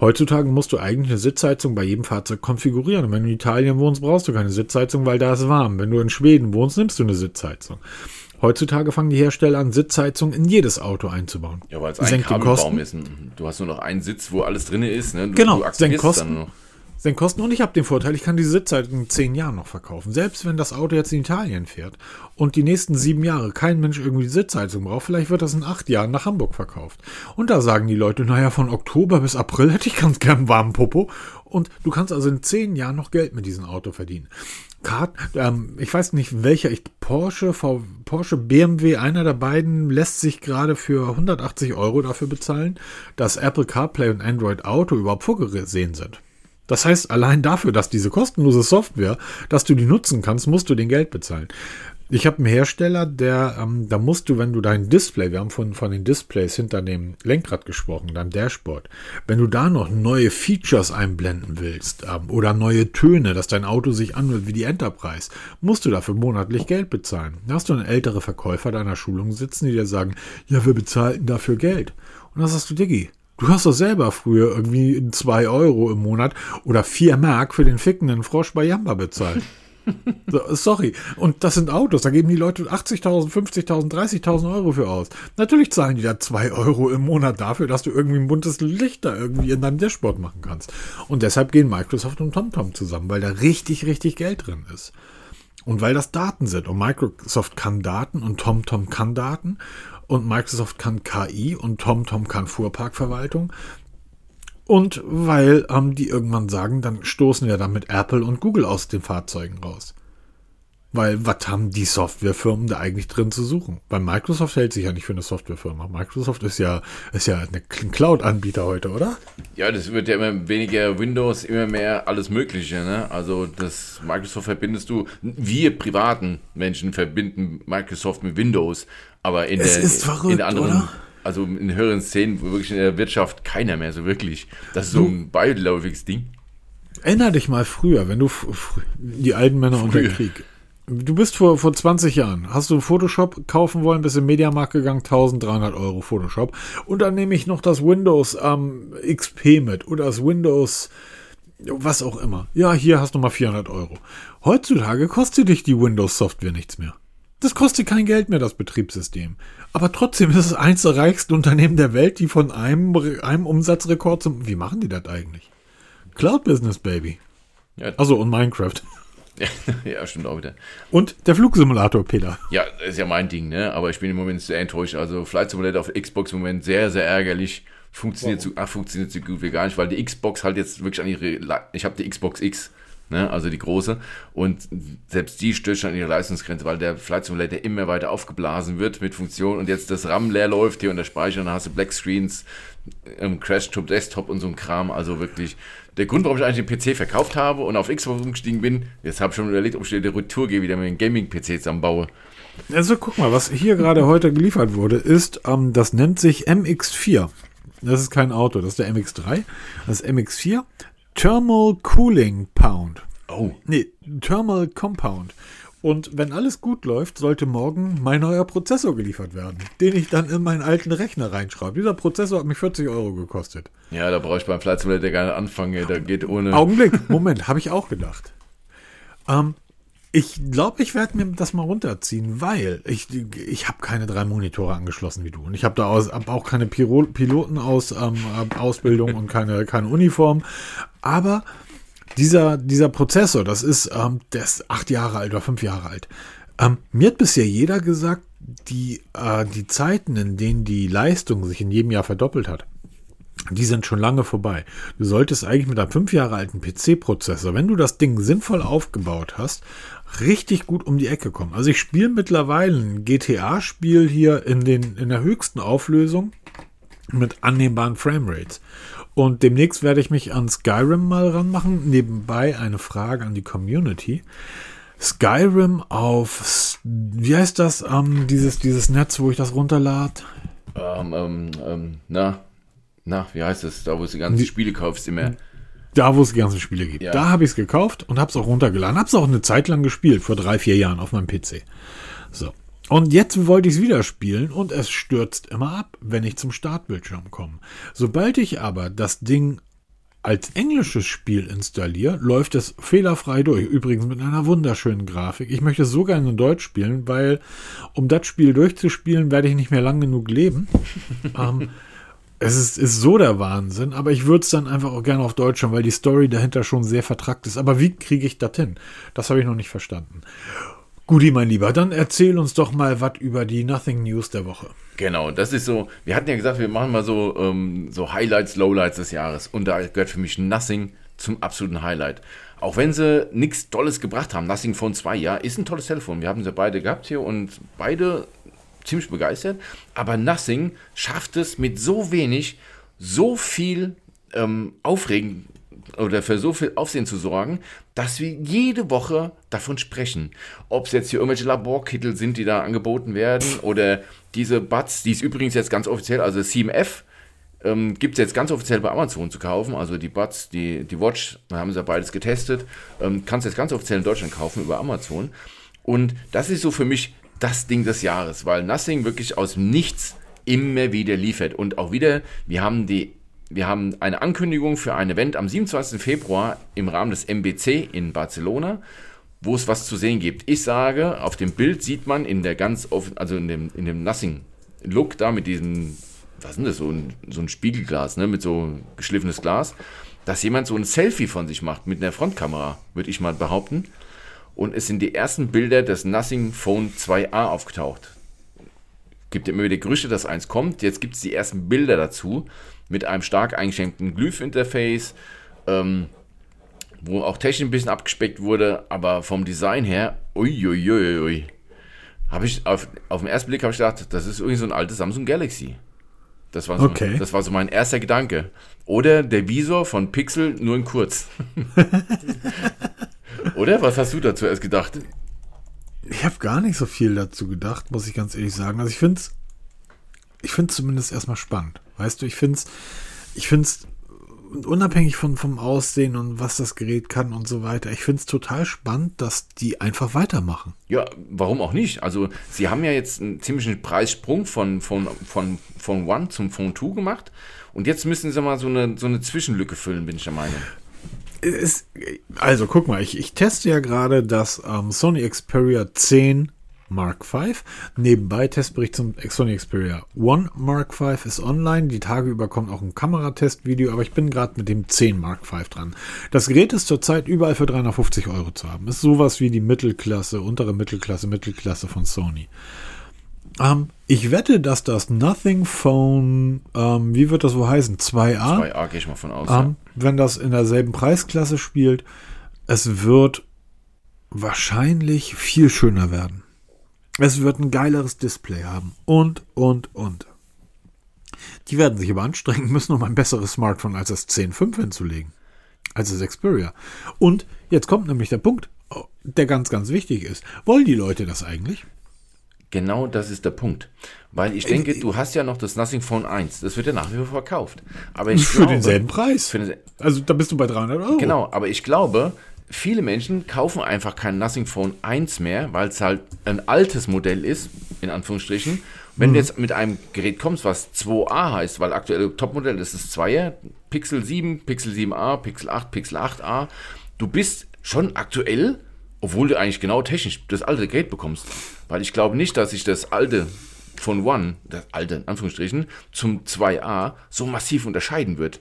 Heutzutage musst du eigentlich eine Sitzheizung bei jedem Fahrzeug konfigurieren. Und wenn du in Italien wohnst, brauchst du keine Sitzheizung, weil da ist warm. Wenn du in Schweden wohnst, nimmst du eine Sitzheizung. Heutzutage fangen die Hersteller an, Sitzheizung in jedes Auto einzubauen. Ja, weil es ein Kabelbaum ist. Du hast nur noch einen Sitz, wo alles drin ist. Ne? Du, genau, du senkt Kosten, senkt Kosten und ich habe den Vorteil, ich kann die Sitzheizung in zehn Jahren noch verkaufen. Selbst wenn das Auto jetzt in Italien fährt und die nächsten sieben Jahre kein Mensch irgendwie die Sitzheizung braucht, vielleicht wird das in acht Jahren nach Hamburg verkauft. Und da sagen die Leute, naja, von Oktober bis April hätte ich ganz gern einen warmen Popo. Und du kannst also in zehn Jahren noch Geld mit diesem Auto verdienen. Kart, ähm, ich weiß nicht welcher, ich, Porsche, v, Porsche, BMW, einer der beiden lässt sich gerade für 180 Euro dafür bezahlen, dass Apple CarPlay und Android Auto überhaupt vorgesehen sind. Das heißt, allein dafür, dass diese kostenlose Software, dass du die nutzen kannst, musst du den Geld bezahlen. Ich habe einen Hersteller, der, ähm, da musst du, wenn du dein Display, wir haben von, von den Displays hinter dem Lenkrad gesprochen, deinem Dashboard, wenn du da noch neue Features einblenden willst ähm, oder neue Töne, dass dein Auto sich anhört wie die Enterprise, musst du dafür monatlich Geld bezahlen. Da hast du einen ältere Verkäufer deiner Schulung sitzen, die dir sagen, ja, wir bezahlten dafür Geld. Und dann sagst du, Diggi, Du hast doch selber früher irgendwie zwei Euro im Monat oder vier Mark für den fickenden Frosch bei Jamba bezahlt. <laughs> So, sorry. Und das sind Autos, da geben die Leute 80.000, 50.000, 30.000 Euro für aus. Natürlich zahlen die da 2 Euro im Monat dafür, dass du irgendwie ein buntes Licht da irgendwie in deinem Dashboard machen kannst. Und deshalb gehen Microsoft und TomTom zusammen, weil da richtig, richtig Geld drin ist. Und weil das Daten sind. Und Microsoft kann Daten und TomTom kann Daten. Und Microsoft kann KI und TomTom kann Fuhrparkverwaltung. Und weil ähm, die irgendwann sagen, dann stoßen wir damit Apple und Google aus den Fahrzeugen raus. Weil was haben die Softwarefirmen da eigentlich drin zu suchen? Bei Microsoft hält sich ja nicht für eine Softwarefirma. Microsoft ist ja, ist ja ein Cloud-Anbieter heute, oder? Ja, das wird ja immer weniger Windows, immer mehr alles Mögliche. Ne? Also das Microsoft verbindest du, wir privaten Menschen verbinden Microsoft mit Windows, aber in, Es der, ist verrückt, in anderen, oder? also in höheren Szenen, wo wirklich in der Wirtschaft keiner mehr so wirklich. Das ist so ein beiläufiges Ding. Erinner dich mal früher, wenn du die alten Männer unter Früher. Krieg. Du bist vor, vor 20 Jahren, hast du Photoshop kaufen wollen, bist im Mediamarkt gegangen, 1300 Euro Photoshop. Und dann nehme ich noch das Windows ähm, XP mit oder das Windows, was auch immer. Ja, hier hast du mal 400 Euro. Heutzutage kostet dich die Windows-Software nichts mehr. Das kostet kein Geld mehr, das Betriebssystem. Aber trotzdem ist es eins der reichsten Unternehmen der Welt, die von einem, einem Umsatzrekord zum... Wie machen die das eigentlich? Cloud Business, Baby. Also und Minecraft. <laughs> ja, stimmt auch wieder. Und der Flugsimulator, Peter. Ja, das ist ja mein Ding, ne? Aber ich bin im Moment sehr enttäuscht. Also Flight Simulator auf Xbox im Moment sehr, sehr ärgerlich. Funktioniert so, ach, funktioniert so gut wie gar nicht, weil die Xbox halt jetzt wirklich an ihre, ich habe die Xbox X ne? also die große. Und selbst die stößt schon an ihre Leistungsgrenze, weil der Flight Simulator immer weiter aufgeblasen wird mit Funktionen und jetzt das RAM leer läuft hier und der Speicher, und dann hast du Black Screens, ähm, Crash to Desktop und so ein Kram. Also wirklich der Grund, warum ich eigentlich den PC verkauft habe und auf Xbox umgestiegen bin. Jetzt habe ich schon überlegt, ob ich die Retour gehe, wieder mit dem Gaming-PC zusammenbaue. Also guck mal, was hier gerade heute geliefert wurde, ist, ähm, das nennt sich MX4. Das ist kein Auto, das ist der MX3. Das ist MX4. Thermal Cooling Pound. Oh. Nee, Thermal Compound. Und wenn alles gut läuft, sollte morgen mein neuer Prozessor geliefert werden, den ich dann in meinen alten Rechner reinschreibe. Dieser Prozessor hat mich 40 Euro gekostet. Ja, da brauche ich beim Flight Simulator gar nicht anfangen. Da geht ohne. Augenblick, Moment, habe ich auch gedacht. Ähm, ich glaube, ich werde mir das mal runterziehen, weil ich, ich habe keine drei Monitore angeschlossen wie du. Und ich habe da aus, hab auch keine Piro Piloten aus ähm, Ausbildung und keine, keine Uniform. Aber dieser, dieser Prozessor, das ist, ähm, der ist acht Jahre alt oder fünf Jahre alt. Ähm, mir hat bisher jeder gesagt, die, äh, die Zeiten, in denen die Leistung sich in jedem Jahr verdoppelt hat, die sind schon lange vorbei. Du solltest eigentlich mit einem fünf Jahre alten PC-Prozessor, wenn du das Ding sinnvoll aufgebaut hast, richtig gut um die Ecke kommen. Also ich spiele mittlerweile ein GTA-Spiel hier in, den, in der höchsten Auflösung mit annehmbaren Framerates. Und demnächst werde ich mich an Skyrim mal ranmachen. Nebenbei eine Frage an die Community. Skyrim auf, wie heißt das, ähm, dieses, dieses Netz, wo ich das runterlade? Ähm, ähm, ähm, na, na, wie heißt es? Da, wo du die ganzen Spiele kaufst, immer. Da, wo es die ganzen Spiele gibt. Ja. Da habe ich es gekauft und habe es auch runtergeladen. Habe es auch eine Zeit lang gespielt, vor drei, vier Jahren auf meinem PC. So. Und jetzt wollte ich es wieder spielen und es stürzt immer ab, wenn ich zum Startbildschirm komme. Sobald ich aber das Ding als englisches Spiel installiere, läuft es fehlerfrei durch. Übrigens mit einer wunderschönen Grafik. Ich möchte es so gerne in Deutsch spielen, weil um das Spiel durchzuspielen, werde ich nicht mehr lang genug leben. <laughs> ähm, es ist, ist so der Wahnsinn, aber ich würde es dann einfach auch gerne auf Deutsch haben, weil die Story dahinter schon sehr vertrackt ist. Aber wie kriege ich das hin? Das habe ich noch nicht verstanden. Guti, mein Lieber, dann erzähl uns doch mal was über die Nothing News der Woche. Genau, das ist so, wir hatten ja gesagt, wir machen mal so, ähm, so Highlights, Lowlights des Jahres. Und da gehört für mich Nothing zum absoluten Highlight. Auch wenn sie nichts Tolles gebracht haben, Nothing Phone 2, ja, ist ein tolles Telefon. Wir haben sie beide gehabt hier und beide ziemlich begeistert. Aber Nothing schafft es mit so wenig, so viel ähm, Aufregen oder für so viel Aufsehen zu sorgen, dass wir jede Woche davon sprechen. Ob es jetzt hier irgendwelche Laborkittel sind, die da angeboten werden oder diese Buds, die ist übrigens jetzt ganz offiziell, also CMF, ähm, gibt es jetzt ganz offiziell bei Amazon zu kaufen. Also die Buds, die, die Watch, da haben sie ja beides getestet, ähm, kannst jetzt ganz offiziell in Deutschland kaufen über Amazon. Und das ist so für mich das Ding des Jahres, weil Nothing wirklich aus Nichts immer wieder liefert. Und auch wieder, wir haben die wir haben eine Ankündigung für ein Event am 27. Februar im Rahmen des MBC in Barcelona, wo es was zu sehen gibt. Ich sage, auf dem Bild sieht man in der ganz, also in dem, in dem Nothing Look da mit diesem, was denn das, so ein, so ein Spiegelglas, ne, mit so geschliffenes Glas, dass jemand so ein Selfie von sich macht mit einer Frontkamera, würde ich mal behaupten. Und es sind die ersten Bilder des Nothing Phone 2a aufgetaucht. Gibt immer wieder Gerüchte, dass eins kommt. Jetzt gibt es die ersten Bilder dazu mit einem stark eingeschränkten Glyph-Interface, ähm, wo auch technisch ein bisschen abgespeckt wurde, aber vom Design her, uiuiuiui. Habe ich auf, auf den ersten Blick habe ich gedacht, das ist irgendwie so ein altes Samsung Galaxy. Das war, so, okay. das war so mein erster Gedanke. Oder der Visor von Pixel nur in kurz. <laughs> Oder? Was hast du dazu erst gedacht? Ich habe gar nicht so viel dazu gedacht, muss ich ganz ehrlich sagen. Also ich finde es ich finde zumindest erstmal spannend. Weißt du, ich finde es, ich finde es unabhängig von, vom Aussehen und was das Gerät kann und so weiter, ich finde es total spannend, dass die einfach weitermachen. Ja, warum auch nicht? Also, sie haben ja jetzt einen ziemlichen Preissprung von, von, von, von One zum Phone 2 gemacht und jetzt müssen sie mal so eine, so eine Zwischenlücke füllen, bin ich der Meinung. Es, also, guck mal, ich, ich teste ja gerade das ähm, Sony Xperia 10 Mark V. Nebenbei Testbericht zum Sony Xperia One Mark V ist online. Die Tage über kommt auch ein Kameratestvideo, aber ich bin gerade mit dem 10 Mark V dran. Das Gerät ist zurzeit überall für 350 Euro zu haben. Ist sowas wie die Mittelklasse, untere Mittelklasse, Mittelklasse von Sony. Ähm, ich wette, dass das Nothing Phone, ähm, wie wird das so heißen? 2A? 2A gehe ich mal von aus. Ähm, ja. Wenn das in derselben Preisklasse spielt, es wird wahrscheinlich viel schöner werden. Es wird ein geileres Display haben. Und, und, und. Die werden sich aber anstrengen müssen, um ein besseres Smartphone als das 10.5 hinzulegen. Als das Xperia. Und jetzt kommt nämlich der Punkt, der ganz, ganz wichtig ist. Wollen die Leute das eigentlich? Genau das ist der Punkt. Weil ich denke, du hast ja noch das Nothing Phone 1. Das wird ja nach wie vor verkauft. Aber ich Für glaube, denselben Preis. Den, Also da bist du bei 300 Euro. Genau, aber ich glaube, viele Menschen kaufen einfach kein Nothing Phone 1 mehr, weil es halt ein altes Modell ist, in Anführungsstrichen. Wenn du jetzt mit einem Gerät kommst, was 2a heißt, weil aktuelle Topmodell ist das 2er, Pixel 7, Pixel 7a, Pixel 8, Pixel 8a, du bist schon aktuell, obwohl du eigentlich genau technisch das alte Gerät bekommst. Weil ich glaube nicht, dass sich das alte von One, das alte in Anführungsstrichen, zum 2a so massiv unterscheiden wird.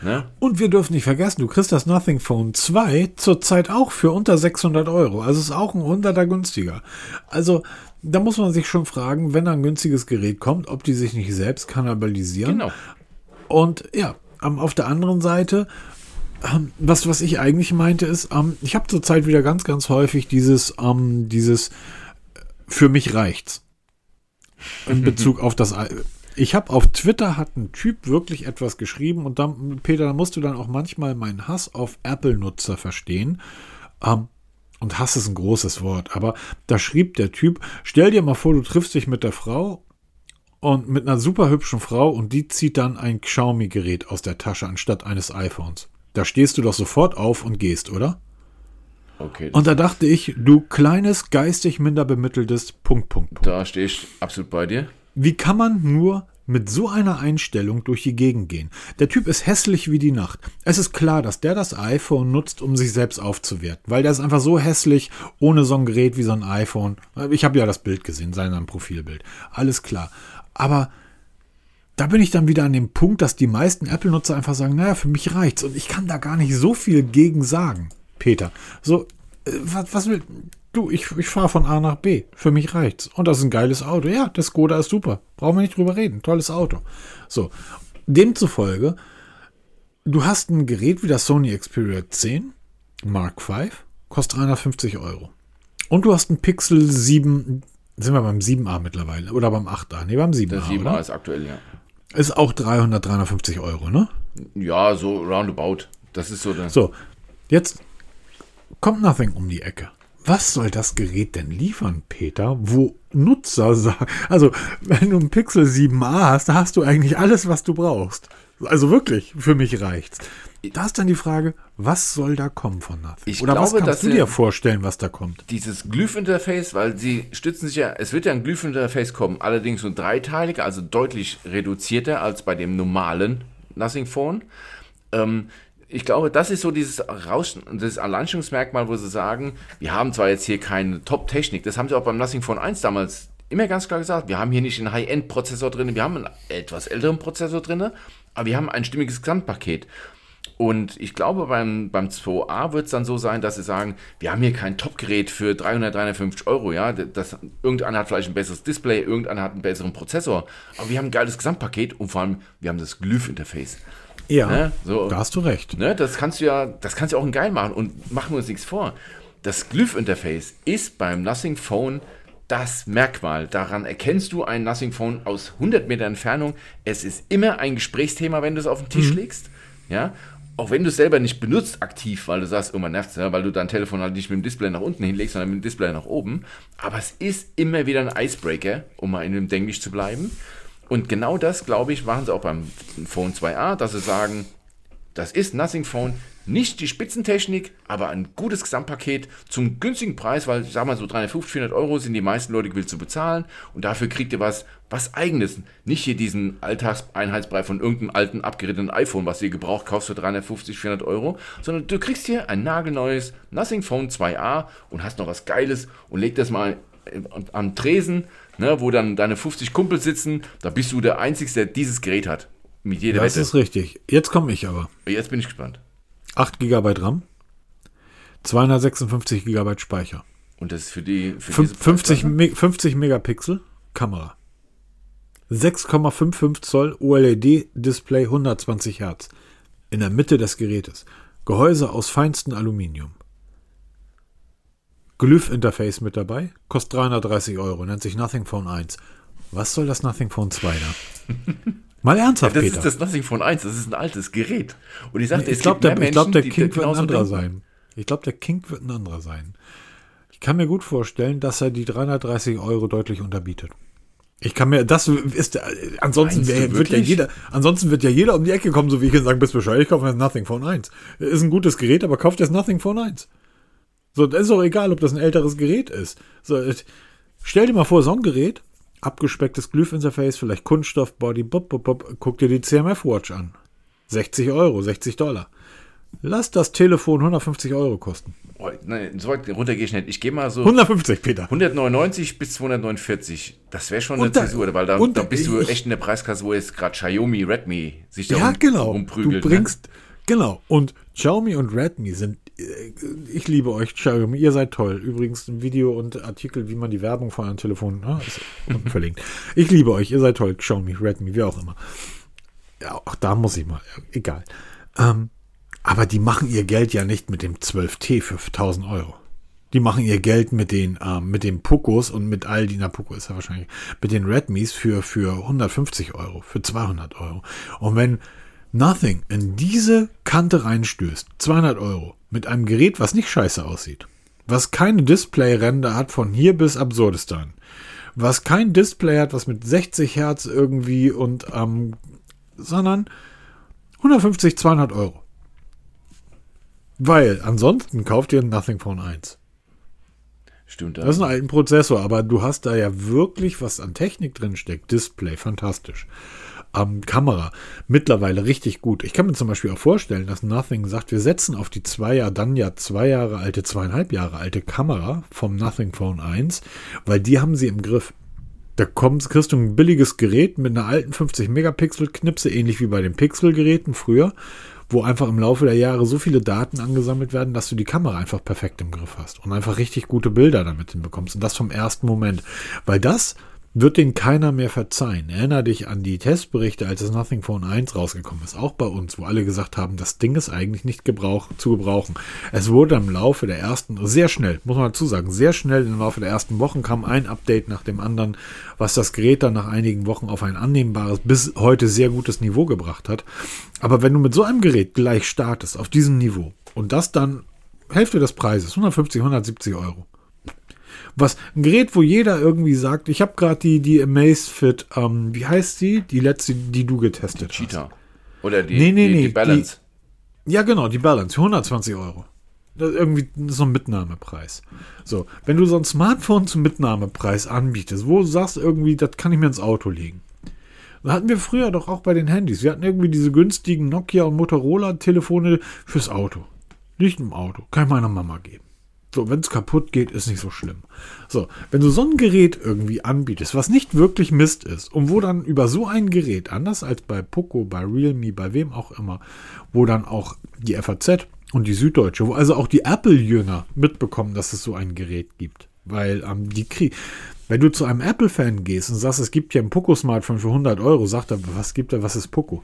Ne? Und wir dürfen nicht vergessen, du kriegst das Nothing Phone 2 zurzeit auch für unter 600 Euro. Also ist auch ein Hunderter günstiger. Also da muss man sich schon fragen, wenn ein günstiges Gerät kommt, ob die sich nicht selbst kannibalisieren. Genau. Und ja, ähm, auf der anderen Seite, ähm, was, was ich eigentlich meinte, ist, ähm, ich habe zurzeit wieder ganz, ganz häufig dieses, ähm, dieses, äh, für mich reicht's. In Bezug auf das. Ich habe auf Twitter hat ein Typ wirklich etwas geschrieben und dann, Peter, da musst du dann auch manchmal meinen Hass auf Apple-Nutzer verstehen. Ähm, und Hass ist ein großes Wort, aber da schrieb der Typ, stell dir mal vor, du triffst dich mit der Frau und mit einer super hübschen Frau und die zieht dann ein Xiaomi-Gerät aus der Tasche anstatt eines iPhones. Da stehst du doch sofort auf und gehst, oder? Okay. Und da dachte ich, du kleines, geistig minder bemitteltes Punkt, Punkt, Punkt. da stehe ich absolut bei dir. Wie kann man nur mit so einer Einstellung durch die Gegend gehen? Der Typ ist hässlich wie die Nacht. Es ist klar, dass der das iPhone nutzt, um sich selbst aufzuwerten, weil der ist einfach so hässlich ohne so ein Gerät wie so ein iPhone. Ich habe ja das Bild gesehen, sein Profilbild. Alles klar. Aber da bin ich dann wieder an dem Punkt, dass die meisten Apple-Nutzer einfach sagen, naja, für mich reicht's. Und ich kann da gar nicht so viel gegen sagen, Peter. So, äh, was, was will, du, ich, ich fahre von A nach B. Für mich reicht's. Und das ist ein geiles Auto. Ja, das Skoda ist super. Brauchen wir nicht drüber reden. Tolles Auto. So, demzufolge, du hast ein Gerät wie das Sony Xperia 10 Mark V, kostet 350 Euro. Und du hast ein Pixel 7, sind wir beim 7a mittlerweile, oder beim 8a? Nee, beim 7a, Der 7 oder? ist aktuell, ja. Ist auch 300, 350 Euro, ne? Ja, so roundabout. Das ist so. So, jetzt kommt Nothing um die Ecke. Was soll das Gerät denn liefern, Peter, wo Nutzer sagen, also wenn du ein Pixel 7a hast, da hast du eigentlich alles, was du brauchst. Also wirklich, für mich reicht's. Da ist dann die Frage, was soll da kommen von Nothing? Ich Oder was glaube, kannst dass du dir vorstellen, was da kommt? dieses Glyph-Interface, weil sie stützen sich ja, es wird ja ein Glyph-Interface kommen, allerdings so ein dreiteiliger, also deutlich reduzierter als bei dem normalen Nothing Phone. Ähm, ich glaube, das ist so dieses Rauschen, das Alleinstellungsmerkmal, wo sie sagen, wir haben zwar jetzt hier keine Top-Technik, das haben sie auch beim Nothing Phone 1 damals immer ganz klar gesagt, wir haben hier nicht einen High-End-Prozessor drin, wir haben einen etwas älteren Prozessor drin, aber wir haben ein stimmiges Gesamtpaket. Und ich glaube, beim, beim 2a wird es dann so sein, dass sie sagen, wir haben hier kein Top-Gerät für 300, 350 Euro, ja. Das, irgendeiner hat vielleicht ein besseres Display, irgendeiner hat einen besseren Prozessor, aber wir haben ein geiles Gesamtpaket und vor allem, wir haben das Glyph-Interface. Ja, Ne? So. da hast du recht. Ne? Das kannst du ja, das kannst du auch geil machen und machen wir uns nichts vor. Das Glyph-Interface ist beim Nothing Phone das Merkmal. Daran erkennst du ein Nothing Phone aus 100 Meter Entfernung. Es ist immer ein Gesprächsthema, wenn du es auf den Tisch legst. Ja, auch wenn du es selber nicht benutzt aktiv, weil du sagst, irgendwann nervt ja, weil du dein Telefon halt nicht mit dem Display nach unten hinlegst, sondern mit dem Display nach oben. Aber es ist immer wieder ein Icebreaker, um mal in dem Denglisch zu bleiben. Und genau das, glaube ich, machen sie auch beim Phone 2a, dass sie sagen, das ist Nothing Phone, nicht die Spitzentechnik, aber ein gutes Gesamtpaket zum günstigen Preis, weil ich sag mal so 350, 400 Euro sind die meisten Leute gewillt zu bezahlen und dafür kriegt ihr was, was eigenes. Nicht hier diesen Alltagseinheitsbrei von irgendeinem alten abgerittenen iPhone, was ihr gebraucht kaufst für 350, 400 Euro, sondern du kriegst hier ein nagelneues Nothing Phone 2a und hast noch was Geiles und leg das mal am Tresen, ne, wo dann deine 50 Kumpels sitzen, da bist du der Einzige, der dieses Gerät hat. Mit jeder Das Wette. ist richtig. Jetzt komme ich aber. Jetzt bin ich gespannt. 8 GB RAM, 256 GB Speicher. Und das ist für die für Fünf- diese 50, Preisklasse? Me 50 Megapixel Kamera. 6,55 Zoll OLED-Display 120 Hertz. In der Mitte des Gerätes. Gehäuse aus feinstem Aluminium. Glyph-Interface mit dabei, kostet 330 Euro, nennt sich Nothing Phone 1. Was soll das Nothing Phone 2 da? <laughs> Mal ernsthaft, das Peter. ist das Nothing Phone 1, das ist ein altes Gerät. Und ich sagte, ich es glaube, der, ich glaub, der die Kink wird ein anderer denken. sein. Ich glaube, der Kink wird ein anderer sein. Ich kann mir gut vorstellen, dass er die 330 Euro deutlich unterbietet. Ich kann mir, das ist, ansonsten wär, wird ja jeder, ansonsten wird ja jeder um die Ecke kommen, so wie ich und sagen, bist bescheuert, ich kaufe mir das Nothing Phone 1. Ist ein gutes Gerät, aber kauft das Nothing Phone 1. So, das ist doch egal, ob das ein älteres Gerät ist. So, stell dir mal vor, so ein Gerät, abgespecktes Glyph-Interface, vielleicht Kunststoff, Body, bop, bop, bop, guck dir die CMF Watch an. 60 Euro, 60 Dollar. Lass das Telefon 150 Euro kosten. Oh, nein, so weit runter gehe ich nicht. Ich gehe mal so 150, Peter. 199 bis 249. Das wäre schon eine da- Zäsur, weil da, da bist du echt in der Preiskasse, wo jetzt gerade Xiaomi, Redmi sich da Ja, rum, genau. Du rumprügelt. ne? bringst, genau. Und Xiaomi und Redmi sind, ich liebe euch, Xiaomi, ihr seid toll. Übrigens ein Video und Artikel, wie man die Werbung von eurem Telefon, ist unten <laughs> verlinkt. Ich liebe euch, ihr seid toll, Xiaomi, Redmi, wie auch immer. Ja, auch da muss ich mal, egal. Ähm, aber die machen ihr Geld ja nicht mit dem 12T für 1000 Euro. Die machen ihr Geld mit den, ähm, mit den Pocos und mit all die, na Poco ist ja wahrscheinlich, mit den Redmis für, für 150 Euro, für 200 Euro. Und wenn Nothing in diese Kante reinstößt, 200 Euro, mit einem Gerät, was nicht scheiße aussieht, was keine Displayränder hat von hier bis Absurdistan, was kein Display hat, was mit 60 Hertz irgendwie und, ähm, sondern 150, 200 Euro. Weil ansonsten kauft ihr ein Nothing Phone 1. Stimmt, Das ist ein alten Prozessor, aber du hast da ja wirklich was an Technik drin steckt. Display, fantastisch. Ähm, Kamera, mittlerweile richtig gut. Ich kann mir zum Beispiel auch vorstellen, dass Nothing sagt, wir setzen auf die zwei Jahre, dann ja zwei Jahre alte, zweieinhalb Jahre alte Kamera vom Nothing Phone 1, weil die haben sie im Griff. Da kommst, kriegst du ein billiges Gerät mit einer alten 50 Megapixel Knipse, ähnlich wie bei den Pixel-Geräten früher, wo einfach im Laufe der Jahre so viele Daten angesammelt werden, dass du die Kamera einfach perfekt im Griff hast und einfach richtig gute Bilder damit hinbekommst. Und das vom ersten Moment. Weil das wird den keiner mehr verzeihen. Erinner dich an die Testberichte, als das Nothing Phone 1 rausgekommen ist, auch bei uns, wo alle gesagt haben, das Ding ist eigentlich nicht gebrauch, zu gebrauchen. Es wurde im Laufe der ersten, sehr schnell, muss man dazu sagen, sehr schnell im Laufe der ersten Wochen kam ein Update nach dem anderen, was das Gerät dann nach einigen Wochen auf ein annehmbares, bis heute sehr gutes Niveau gebracht hat. Aber wenn du mit so einem Gerät gleich startest, auf diesem Niveau, und das dann Hälfte des Preises, 150, 170 Euro, was ein Gerät, wo jeder irgendwie sagt, ich habe gerade die die Amazfit, ähm, wie heißt die? Die letzte, die du getestet hast. Cheetah. Oder die, Nee, nee, die, nee, die Balance. Ja, genau, die Balance, für 120 Euro. Das ist irgendwie so ein Mitnahmepreis. So, wenn du so ein Smartphone zum Mitnahmepreis anbietest, wo du sagst irgendwie, das kann ich mir ins Auto legen. Das hatten wir früher doch auch bei den Handys. Wir hatten irgendwie diese günstigen Nokia und Motorola-Telefone fürs Auto. Nicht im Auto. Kann ich meiner Mama geben. So, wenn es kaputt geht, ist nicht so schlimm. So, wenn du so ein Gerät irgendwie anbietest, was nicht wirklich Mist ist, und wo dann über so ein Gerät, anders als bei Poco, bei Realme, bei wem auch immer, wo dann auch die FAZ und die Süddeutsche, wo also auch die Apple-Jünger mitbekommen, dass es so ein Gerät gibt. Weil ähm, die Krie wenn du zu einem Apple-Fan gehst und sagst, es gibt ja ein Poco-Smartphone für 100 Euro, sagt er, was gibt er, was ist Poco?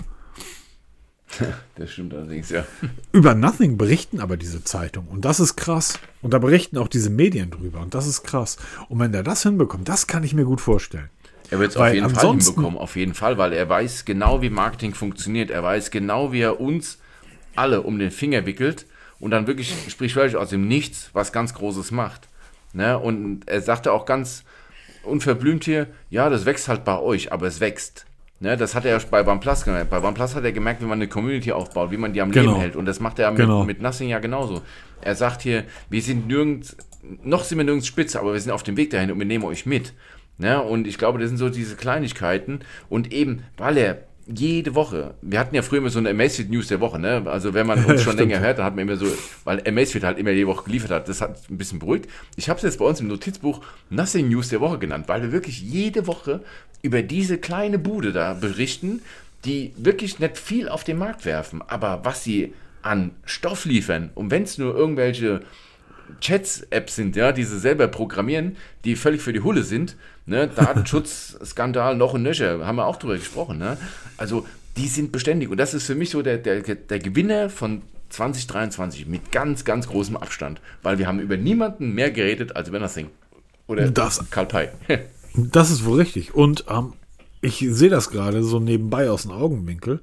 <laughs> Das stimmt allerdings, ja. Über Nothing berichten aber diese Zeitung. Und das ist krass. Und da berichten auch diese Medien drüber. Und das ist krass. Und wenn der das hinbekommt, das kann ich mir gut vorstellen. Er wird es auf jeden Fall hinbekommen, auf jeden Fall, weil er weiß genau, wie Marketing funktioniert. Er weiß genau, wie er uns alle um den Finger wickelt und dann wirklich sprichwörtlich aus dem Nichts was ganz Großes macht. Ne? Und er sagte auch ganz unverblümt hier, ja, das wächst halt bei euch, aber es wächst. Ne, das hat er ja bei OnePlus gemerkt. Bei OnePlus hat er gemerkt, wie man eine Community aufbaut, wie man die am Genau. Leben hält. Und das macht er mit, Genau. mit Nothing ja genauso. Er sagt hier, wir sind nirgends, noch sind wir nirgends spitze, aber wir sind auf dem Weg dahin und wir nehmen euch mit. Ne? Und ich glaube, das sind so diese Kleinigkeiten. Und eben, weil er jede Woche, wir hatten ja früher immer so eine Amazfit News der Woche, ne? Also wenn man uns <laughs> schon länger hört, dann hat man immer so, weil Amazfit halt immer jede Woche geliefert hat, das hat ein bisschen beruhigt. Ich habe es jetzt bei uns im Notizbuch Nothing News der Woche genannt, weil wir wirklich jede Woche über diese kleine Bude da berichten, die wirklich nicht viel auf den Markt werfen, aber was sie an Stoff liefern und wenn es nur irgendwelche Chats-Apps sind, ja, die sie selber programmieren, die völlig für die Hulle sind. Ne? Datenschutzskandal noch und nöcher, haben wir auch drüber gesprochen. Ne? Also die sind beständig und das ist für mich so der, der, der Gewinner von 2023 mit ganz, ganz großem Abstand, weil wir haben über niemanden mehr geredet als über Nothing. Oder Das- Karl Pei. <laughs> Das ist wohl richtig. Und ähm, ich sehe das gerade so nebenbei aus dem Augenwinkel.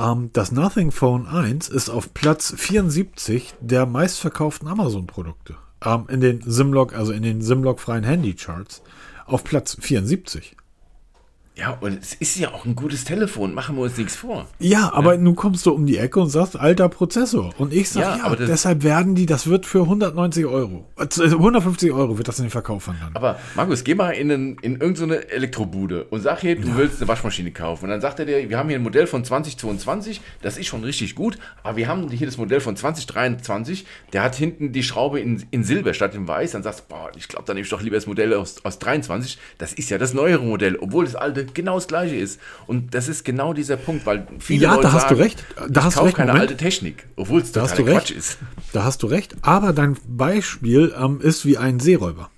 Ähm, das Nothing Phone 1 ist auf Platz 74 der meistverkauften Amazon-Produkte. Ähm, in den Simlog, also in den Simlog-freien Handycharts. Auf Platz 74. Ja, und es ist ja auch ein gutes Telefon, machen wir uns nichts vor. Ja, aber nun kommst du um die Ecke und sagst, alter Prozessor. Und ich sag, Ja, ja, aber deshalb werden die, das wird für 190 Euro. äh, 150 Euro wird das in den Verkauf wandern. Aber Markus, geh mal in, einen, in irgendeine Elektrobude und sag hier, du willst eine Waschmaschine kaufen. Und dann sagt er dir, wir haben hier ein Modell von 2022, das ist schon richtig gut, aber wir haben hier das Modell von 2023, der hat hinten die Schraube in, in Silber statt in Weiß. Dann sagst du, boah, ich glaube, dann nehme ich doch lieber das Modell aus, aus 23. Das ist ja das neuere Modell, obwohl das alte genau das gleiche ist. Und das ist genau dieser Punkt, weil viele Ja, Leute da hast sagen, du recht. Da ich hast du recht, keine Moment. alte Technik, obwohl es Da hast totaler du recht. Quatsch ist. Da hast du recht. Aber dein Beispiel ähm, ist wie ein Seeräuber.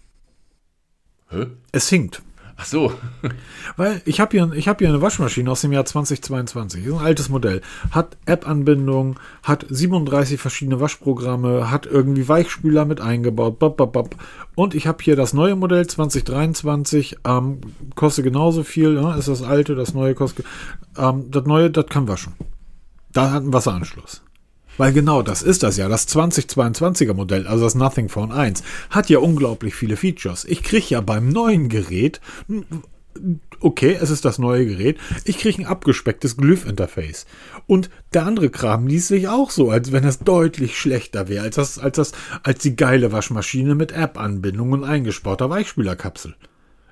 Hä? Es hinkt. Ach so. <laughs> Weil ich habe hier, hab hier eine Waschmaschine aus dem Jahr 2022. Ist ein altes Modell. Hat App-Anbindung, hat 37 verschiedene Waschprogramme, hat irgendwie Weichspüler mit eingebaut. Bop, bop, bop. Und ich habe hier das neue Modell 2023. Ähm, kostet genauso viel. Ne? Ist das alte, das neue kostet. Ähm, das neue, das kann waschen. Da hat einen Wasseranschluss. Weil genau das ist das ja. Das 2022er Modell, also das Nothing Phone 1, hat ja unglaublich viele Features. Ich kriege ja beim neuen Gerät, okay, es ist das neue Gerät, ich kriege ein abgespecktes Glyph-Interface. Und der andere Kram liest sich auch so, als wenn es deutlich schlechter wäre, als, das, als, das, als die geile Waschmaschine mit App-Anbindung und eingesparter Weichspülerkapsel.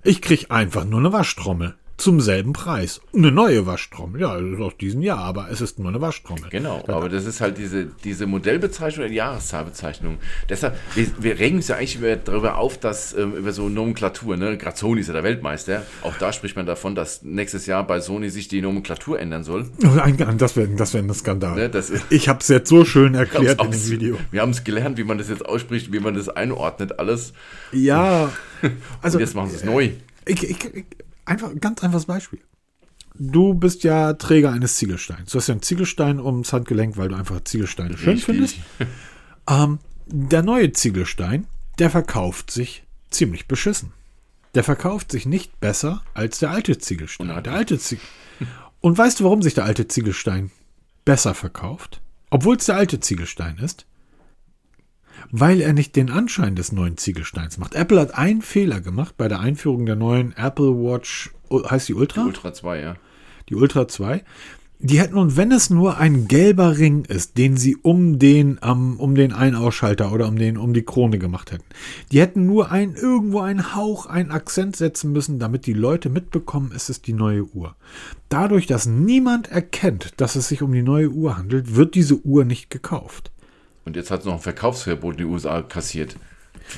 Ich krieg einfach nur eine Waschtrommel. Zum selben Preis. Eine neue Waschtrommel. Ja, aus diesem Jahr, aber es ist nur eine Waschtrommel. Genau, aber das ist halt diese, diese Modellbezeichnung oder die Jahreszahlbezeichnung. Deshalb, wir, wir regen uns ja eigentlich über, darüber auf, dass ähm, über so Nomenklatur, ne? Gerade Sony ist ja der Weltmeister. Auch da spricht man davon, dass nächstes Jahr bei Sony sich die Nomenklatur ändern soll. Ein- Das wäre das wär ein Skandal. Ne? Das ist, Ich habe es jetzt so schön erklärt in dem Video. Wir haben es gelernt, wie man das jetzt ausspricht, wie man das einordnet, alles. Ja, <laughs> also Und jetzt machen sie es neu. ich, ich, ich, einfach ganz einfaches Beispiel. Du bist ja Träger eines Ziegelsteins. Du hast ja einen Ziegelstein ums Handgelenk, weil du einfach Ziegelsteine schön Richtig. findest. Ähm, der neue Ziegelstein, der verkauft sich ziemlich beschissen. Der verkauft sich nicht besser als der alte Ziegelstein. Der alte Ziegel Und weißt du, warum sich der alte Ziegelstein besser verkauft? Obwohl es der alte Ziegelstein ist? Weil er nicht den Anschein des neuen Ziegelsteins macht. Apple hat einen Fehler gemacht bei der Einführung der neuen Apple Watch, heißt die Ultra? Ultra 2, ja. die Ultra 2. Die hätten, und wenn es nur ein gelber Ring ist, den sie um den, ähm, um den Ein-Ausschalter oder um den, um die Krone gemacht hätten, die hätten nur ein, irgendwo einen Hauch, einen Akzent setzen müssen, damit die Leute mitbekommen, es ist die neue Uhr. Dadurch, dass niemand erkennt, dass es sich um die neue Uhr handelt, wird diese Uhr nicht gekauft. Und jetzt hat es noch ein Verkaufsverbot in den USA kassiert.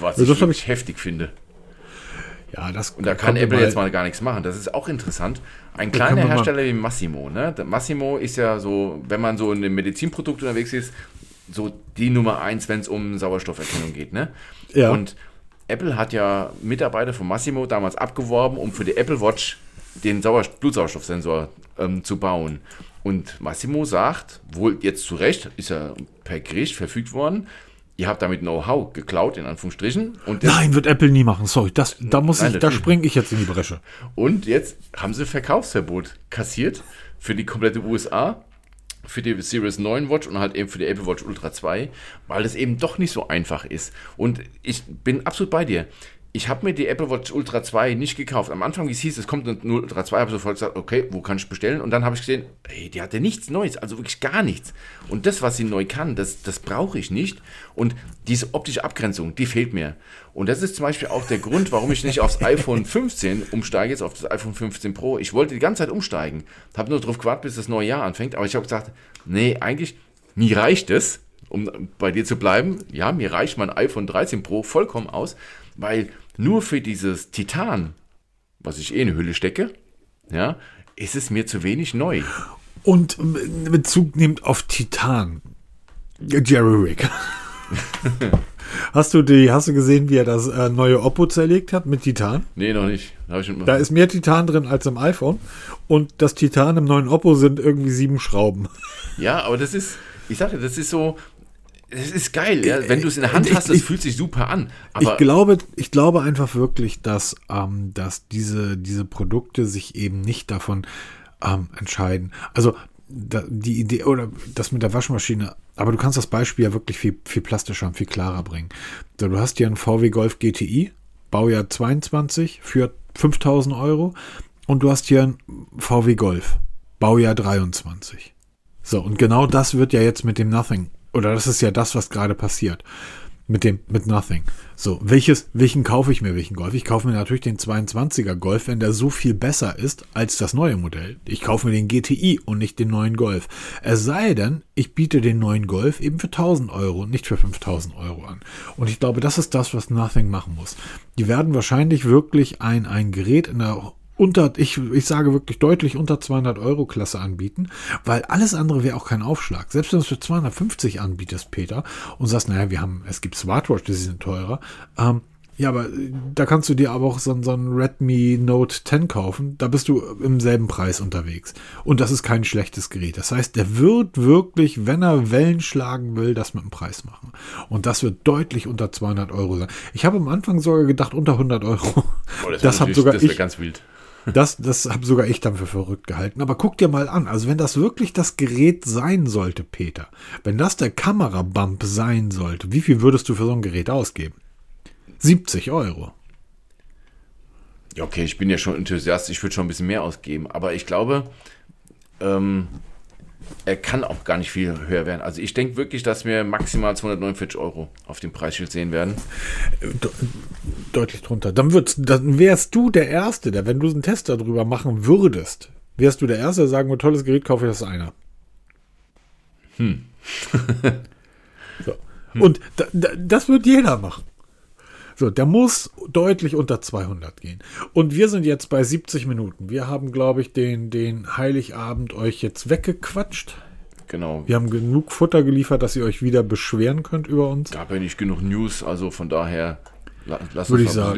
Was Ja, ich wirklich heftig finde. Ja, das Und da kann Apple jetzt mal gar nichts machen. Das ist auch interessant. Ein kleiner mal- Hersteller wie Massimo. Ne? Massimo ist ja so, wenn man so in dem Medizinprodukt unterwegs ist, so die Nummer eins, wenn es um Sauerstofferkennung geht. Ne? Ja. Und Apple hat ja Mitarbeiter von Massimo damals abgeworben, um für die Apple Watch den Sauer Blutsauerstoffsensor ähm, zu bauen. Und Massimo sagt, wohl jetzt zu Recht, ist ja per Gericht verfügt worden, ihr habt damit Know-how geklaut, in Anführungsstrichen. Nein, wird Apple nie machen. Sorry, das, da muss Nein, ich, da springe ich jetzt in die Bresche. Und jetzt haben sie Verkaufsverbot kassiert für die komplette USA, für die Series 9 Watch und halt eben für die Apple Watch Ultra 2, weil es eben doch nicht so einfach ist. Und ich bin absolut bei dir. Ich habe mir die Apple Watch Ultra 2 nicht gekauft. Am Anfang, wie es hieß, es kommt nur Ultra 2, habe ich sofort gesagt, okay, wo kann ich bestellen? Und dann habe ich gesehen, ey, die hatte nichts Neues, also wirklich gar nichts. Und das, was sie neu kann, das, das brauche ich nicht. Und diese optische Abgrenzung, die fehlt mir. Und das ist zum Beispiel auch der Grund, warum ich nicht aufs iPhone 15 umsteige, jetzt auf das iPhone 15 Pro. Ich wollte die ganze Zeit umsteigen. Habe nur darauf gewartet, bis das neue Jahr anfängt. Aber ich habe gesagt, nee, eigentlich, mir reicht es, um bei dir zu bleiben. Ja, mir reicht mein iPhone 13 Pro vollkommen aus, weil nur für dieses Titan, was ich eh in die Hülle stecke, ja, ist es mir zu wenig neu. Und Bezug nimmt auf Titan. Jerry Rick. <laughs> hast du die, hast du gesehen, wie er das äh, neue Oppo zerlegt hat mit Titan? Nee, noch nicht. Da ist mehr Titan drin als im iPhone. Und das Titan im neuen Oppo sind irgendwie sieben Schrauben. Ja, aber das ist, ich sagte, das ist so, es ist geil, ja? wenn du es in der Hand hast, das ich- fühlt sich super an. Aber ich glaube, ich glaube einfach wirklich, dass, ähm, dass diese, diese Produkte sich eben nicht davon ähm, entscheiden. Also da, die Idee oder das mit der Waschmaschine, aber du kannst das Beispiel ja wirklich viel, viel plastischer und viel klarer bringen. So, du hast hier einen VW Golf GTI, Baujahr 22 für 5000 Euro und du hast hier einen VW Golf, Baujahr 23. So, und genau das wird ja jetzt mit dem Nothing, oder das ist ja das, was gerade passiert. Mit dem, mit Nothing. So, welches, welchen kaufe ich mir, welchen Golf? Ich kaufe mir natürlich den 22er Golf, wenn der so viel besser ist als das neue Modell. Ich kaufe mir den GTI und nicht den neuen Golf. Es sei denn, ich biete den neuen Golf eben für 1000 Euro und nicht für 5000 Euro an. Und ich glaube, das ist das, was Nothing machen muss. Die werden wahrscheinlich wirklich ein, ein Gerät in der unter, ich, ich sage wirklich deutlich unter 200 Euro Klasse anbieten, weil alles andere wäre auch kein Aufschlag. Selbst wenn du es für 250 anbietest, Peter, und sagst, naja, wir haben, es gibt Smartwatch, die sind teurer, ähm, ja, aber äh, da kannst du dir aber auch so, so ein Redmi Note 10 kaufen. Da bist du im selben Preis unterwegs. Und das ist kein schlechtes Gerät. Das heißt, der wird wirklich, wenn er Wellen schlagen will, das mit dem Preis machen. Und das wird deutlich unter 200 Euro sein. Ich habe am Anfang sogar gedacht, unter 100 Euro. Oh, das wär habe sogar das ich. ganz wild. Das, das habe sogar ich dann für verrückt gehalten. Aber guck dir mal an, also wenn das wirklich das Gerät sein sollte, Peter, wenn das der Kamerabump sein sollte, wie viel würdest du für so ein Gerät ausgeben? 70 Euro. Ja, okay, ich bin ja schon Enthusiast, ich würde schon ein bisschen mehr ausgeben, aber ich glaube, ähm, er kann auch gar nicht viel höher werden. Also ich denke wirklich, dass wir maximal 249 Euro auf dem Preisschild sehen werden. De deutlich drunter. Dann, dann wärst du der Erste, der, wenn du einen Test darüber machen würdest, wärst du der Erste, der sagen würde, tolles Gerät, kaufe ich das einer. Hm. so. Und da, da, das wird jeder machen. So, der muss deutlich unter 200 gehen. Und wir sind jetzt bei 70 Minuten. Wir haben, glaube ich, den, den Heiligabend euch jetzt weggequatscht. Genau. Wir haben genug Futter geliefert, dass ihr euch wieder beschweren könnt über uns. gab ja nicht genug News, also von daher la- lass Würde uns mal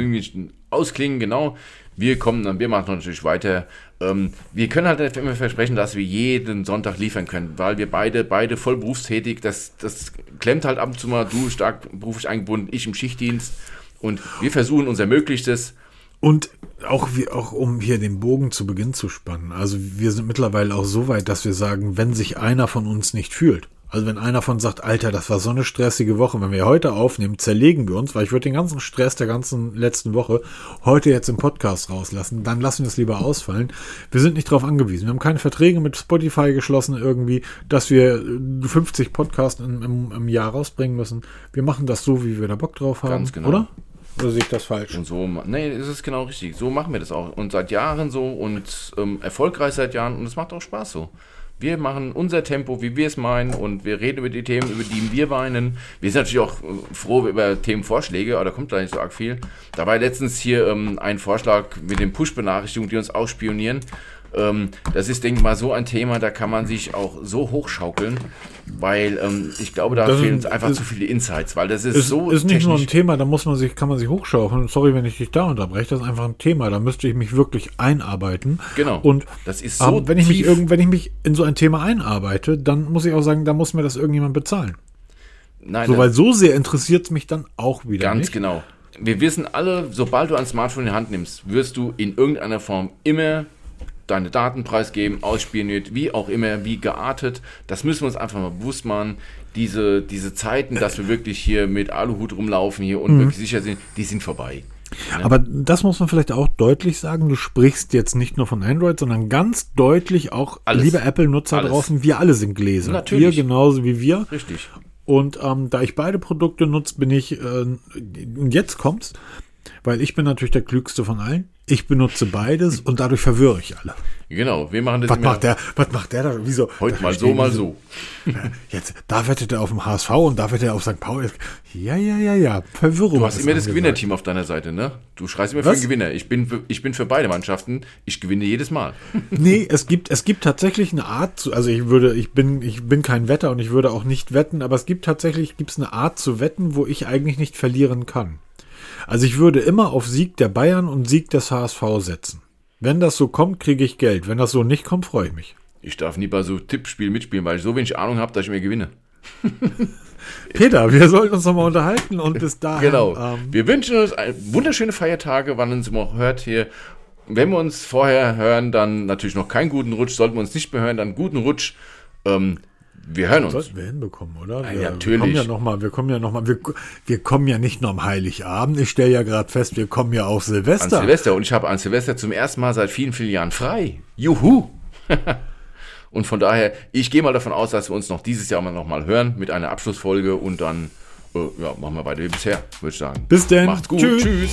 ausklingen, genau. Wir kommen dann, wir machen natürlich weiter. Ähm, wir können halt immer versprechen, dass wir jeden Sonntag liefern können, weil wir beide, beide voll berufstätig, das, das klemmt halt ab und zu mal, du stark beruflich eingebunden, ich im Schichtdienst und wir versuchen unser Möglichstes. Und auch, wie, auch um hier den Bogen zu Beginn zu spannen. Also wir sind mittlerweile auch so weit, dass wir sagen, wenn sich einer von uns nicht fühlt, also wenn einer von sagt, Alter, das war so eine stressige Woche, wenn wir heute aufnehmen, zerlegen wir uns, weil ich würde den ganzen Stress der ganzen letzten Woche heute jetzt im Podcast rauslassen, dann lassen wir es lieber ausfallen. Wir sind nicht darauf angewiesen. Wir haben keine Verträge mit Spotify geschlossen irgendwie, dass wir äh, 50 Podcasts im, im, im Jahr rausbringen müssen. Wir machen das so, wie wir da Bock drauf haben, Ganz genau. oder? Oder sehe ich das falsch? Und so, nee, das ist genau richtig. So machen wir das auch. Und seit Jahren so und ähm, erfolgreich seit Jahren und es macht auch Spaß so. Wir machen unser Tempo, wie wir es meinen und wir reden über die Themen, über die wir weinen. Wir sind natürlich auch äh, froh über Themenvorschläge, aber da kommt da nicht so arg viel. Da war letztens hier ähm, ein Vorschlag mit den Push-Benachrichtigungen, die uns ausspionieren. Ähm, das ist, denke ich mal, so ein Thema, da kann man sich auch so hochschaukeln, weil ähm, ich glaube, da Das fehlen ist- einfach ist- zu viele Insights, weil das ist, ist, so ist nicht nur ein Thema, da muss man sich, kann man sich hochschaufeln. Sorry, wenn ich dich da unterbreche, das ist einfach ein Thema. Da müsste ich mich wirklich einarbeiten. Genau. Und Das ist so ähm, wenn ich mich irgend, wenn ich mich in so ein Thema einarbeite, dann muss ich auch sagen, da muss mir das irgendjemand bezahlen. Nein, So, weil so sehr interessiert es mich dann auch wieder Ganz nicht. genau. Wir wissen alle, sobald du ein Smartphone in die Hand nimmst, wirst du in irgendeiner Form immer deine Daten preisgeben, ausspioniert, wie auch immer, wie geartet. Das müssen wir uns einfach mal bewusst machen. Diese, diese Zeiten, dass wir wirklich hier mit Aluhut rumlaufen hier Mhm. und wirklich sicher sind, die sind vorbei. Aber das muss man vielleicht auch deutlich sagen. Du sprichst jetzt nicht nur von Android, sondern ganz deutlich auch, Alles. liebe Apple-Nutzer draußen, wir alle sind Gläser. Natürlich. Ihr genauso wie wir. Richtig. Und ähm, da ich beide Produkte nutze, bin ich, äh, jetzt kommt's, weil ich bin natürlich der Klügste von allen. Ich benutze beides und dadurch verwirre ich alle. Genau, wir machen das Was macht der, was macht der da? Wieso? heute Da mal so, mal so. <laughs> Jetzt, da wettet er auf dem HSV und da wettet er auf St. Pauli. Ja, ja, ja, ja. Verwirrung. Du hast immer das. Gewinnerteam auf deiner Seite, ne? Du schreist immer für Was? den Gewinner. Ich bin, für, ich bin für beide Mannschaften. Ich gewinne jedes Mal. <laughs> Nee, es gibt, es gibt tatsächlich eine Art zu, also ich würde, ich bin, ich bin kein Wetter und ich würde auch nicht wetten, aber es gibt tatsächlich, gibt's eine Art zu wetten, wo ich eigentlich nicht verlieren kann. Also ich würde immer auf Sieg der Bayern und Sieg des HSV setzen. Wenn das so kommt, kriege ich Geld. Wenn das so nicht kommt, freue ich mich. Ich darf nie bei so Tippspielen mitspielen, weil ich so wenig Ahnung habe, dass ich mir gewinne. <laughs> Peter, wir sollten uns nochmal unterhalten und bis dahin. Genau. Ähm, wir wünschen uns wunderschöne Feiertage, wann uns immer hört hier. Wenn wir uns vorher hören, dann natürlich noch keinen guten Rutsch. Sollten wir uns nicht mehr hören, dann guten Rutsch. Ähm, wir hören uns. Das sollten wir hinbekommen, oder? Wir, ja, natürlich. Wir kommen ja nochmal, wir kommen ja nochmal, wir, wir kommen ja nicht nur am Heiligabend. Ich stelle ja gerade fest, wir kommen ja auch Silvester. An Silvester und ich habe an Silvester zum ersten Mal seit vielen, vielen Jahren frei. Juhu! <laughs> und von daher, ich gehe mal davon aus, dass wir uns noch dieses Jahr mal nochmal hören mit einer Abschlussfolge und dann äh, ja, machen wir weiter wie bisher, würde ich sagen. Bis denn. Macht's gut. Tschüss. Tschüss.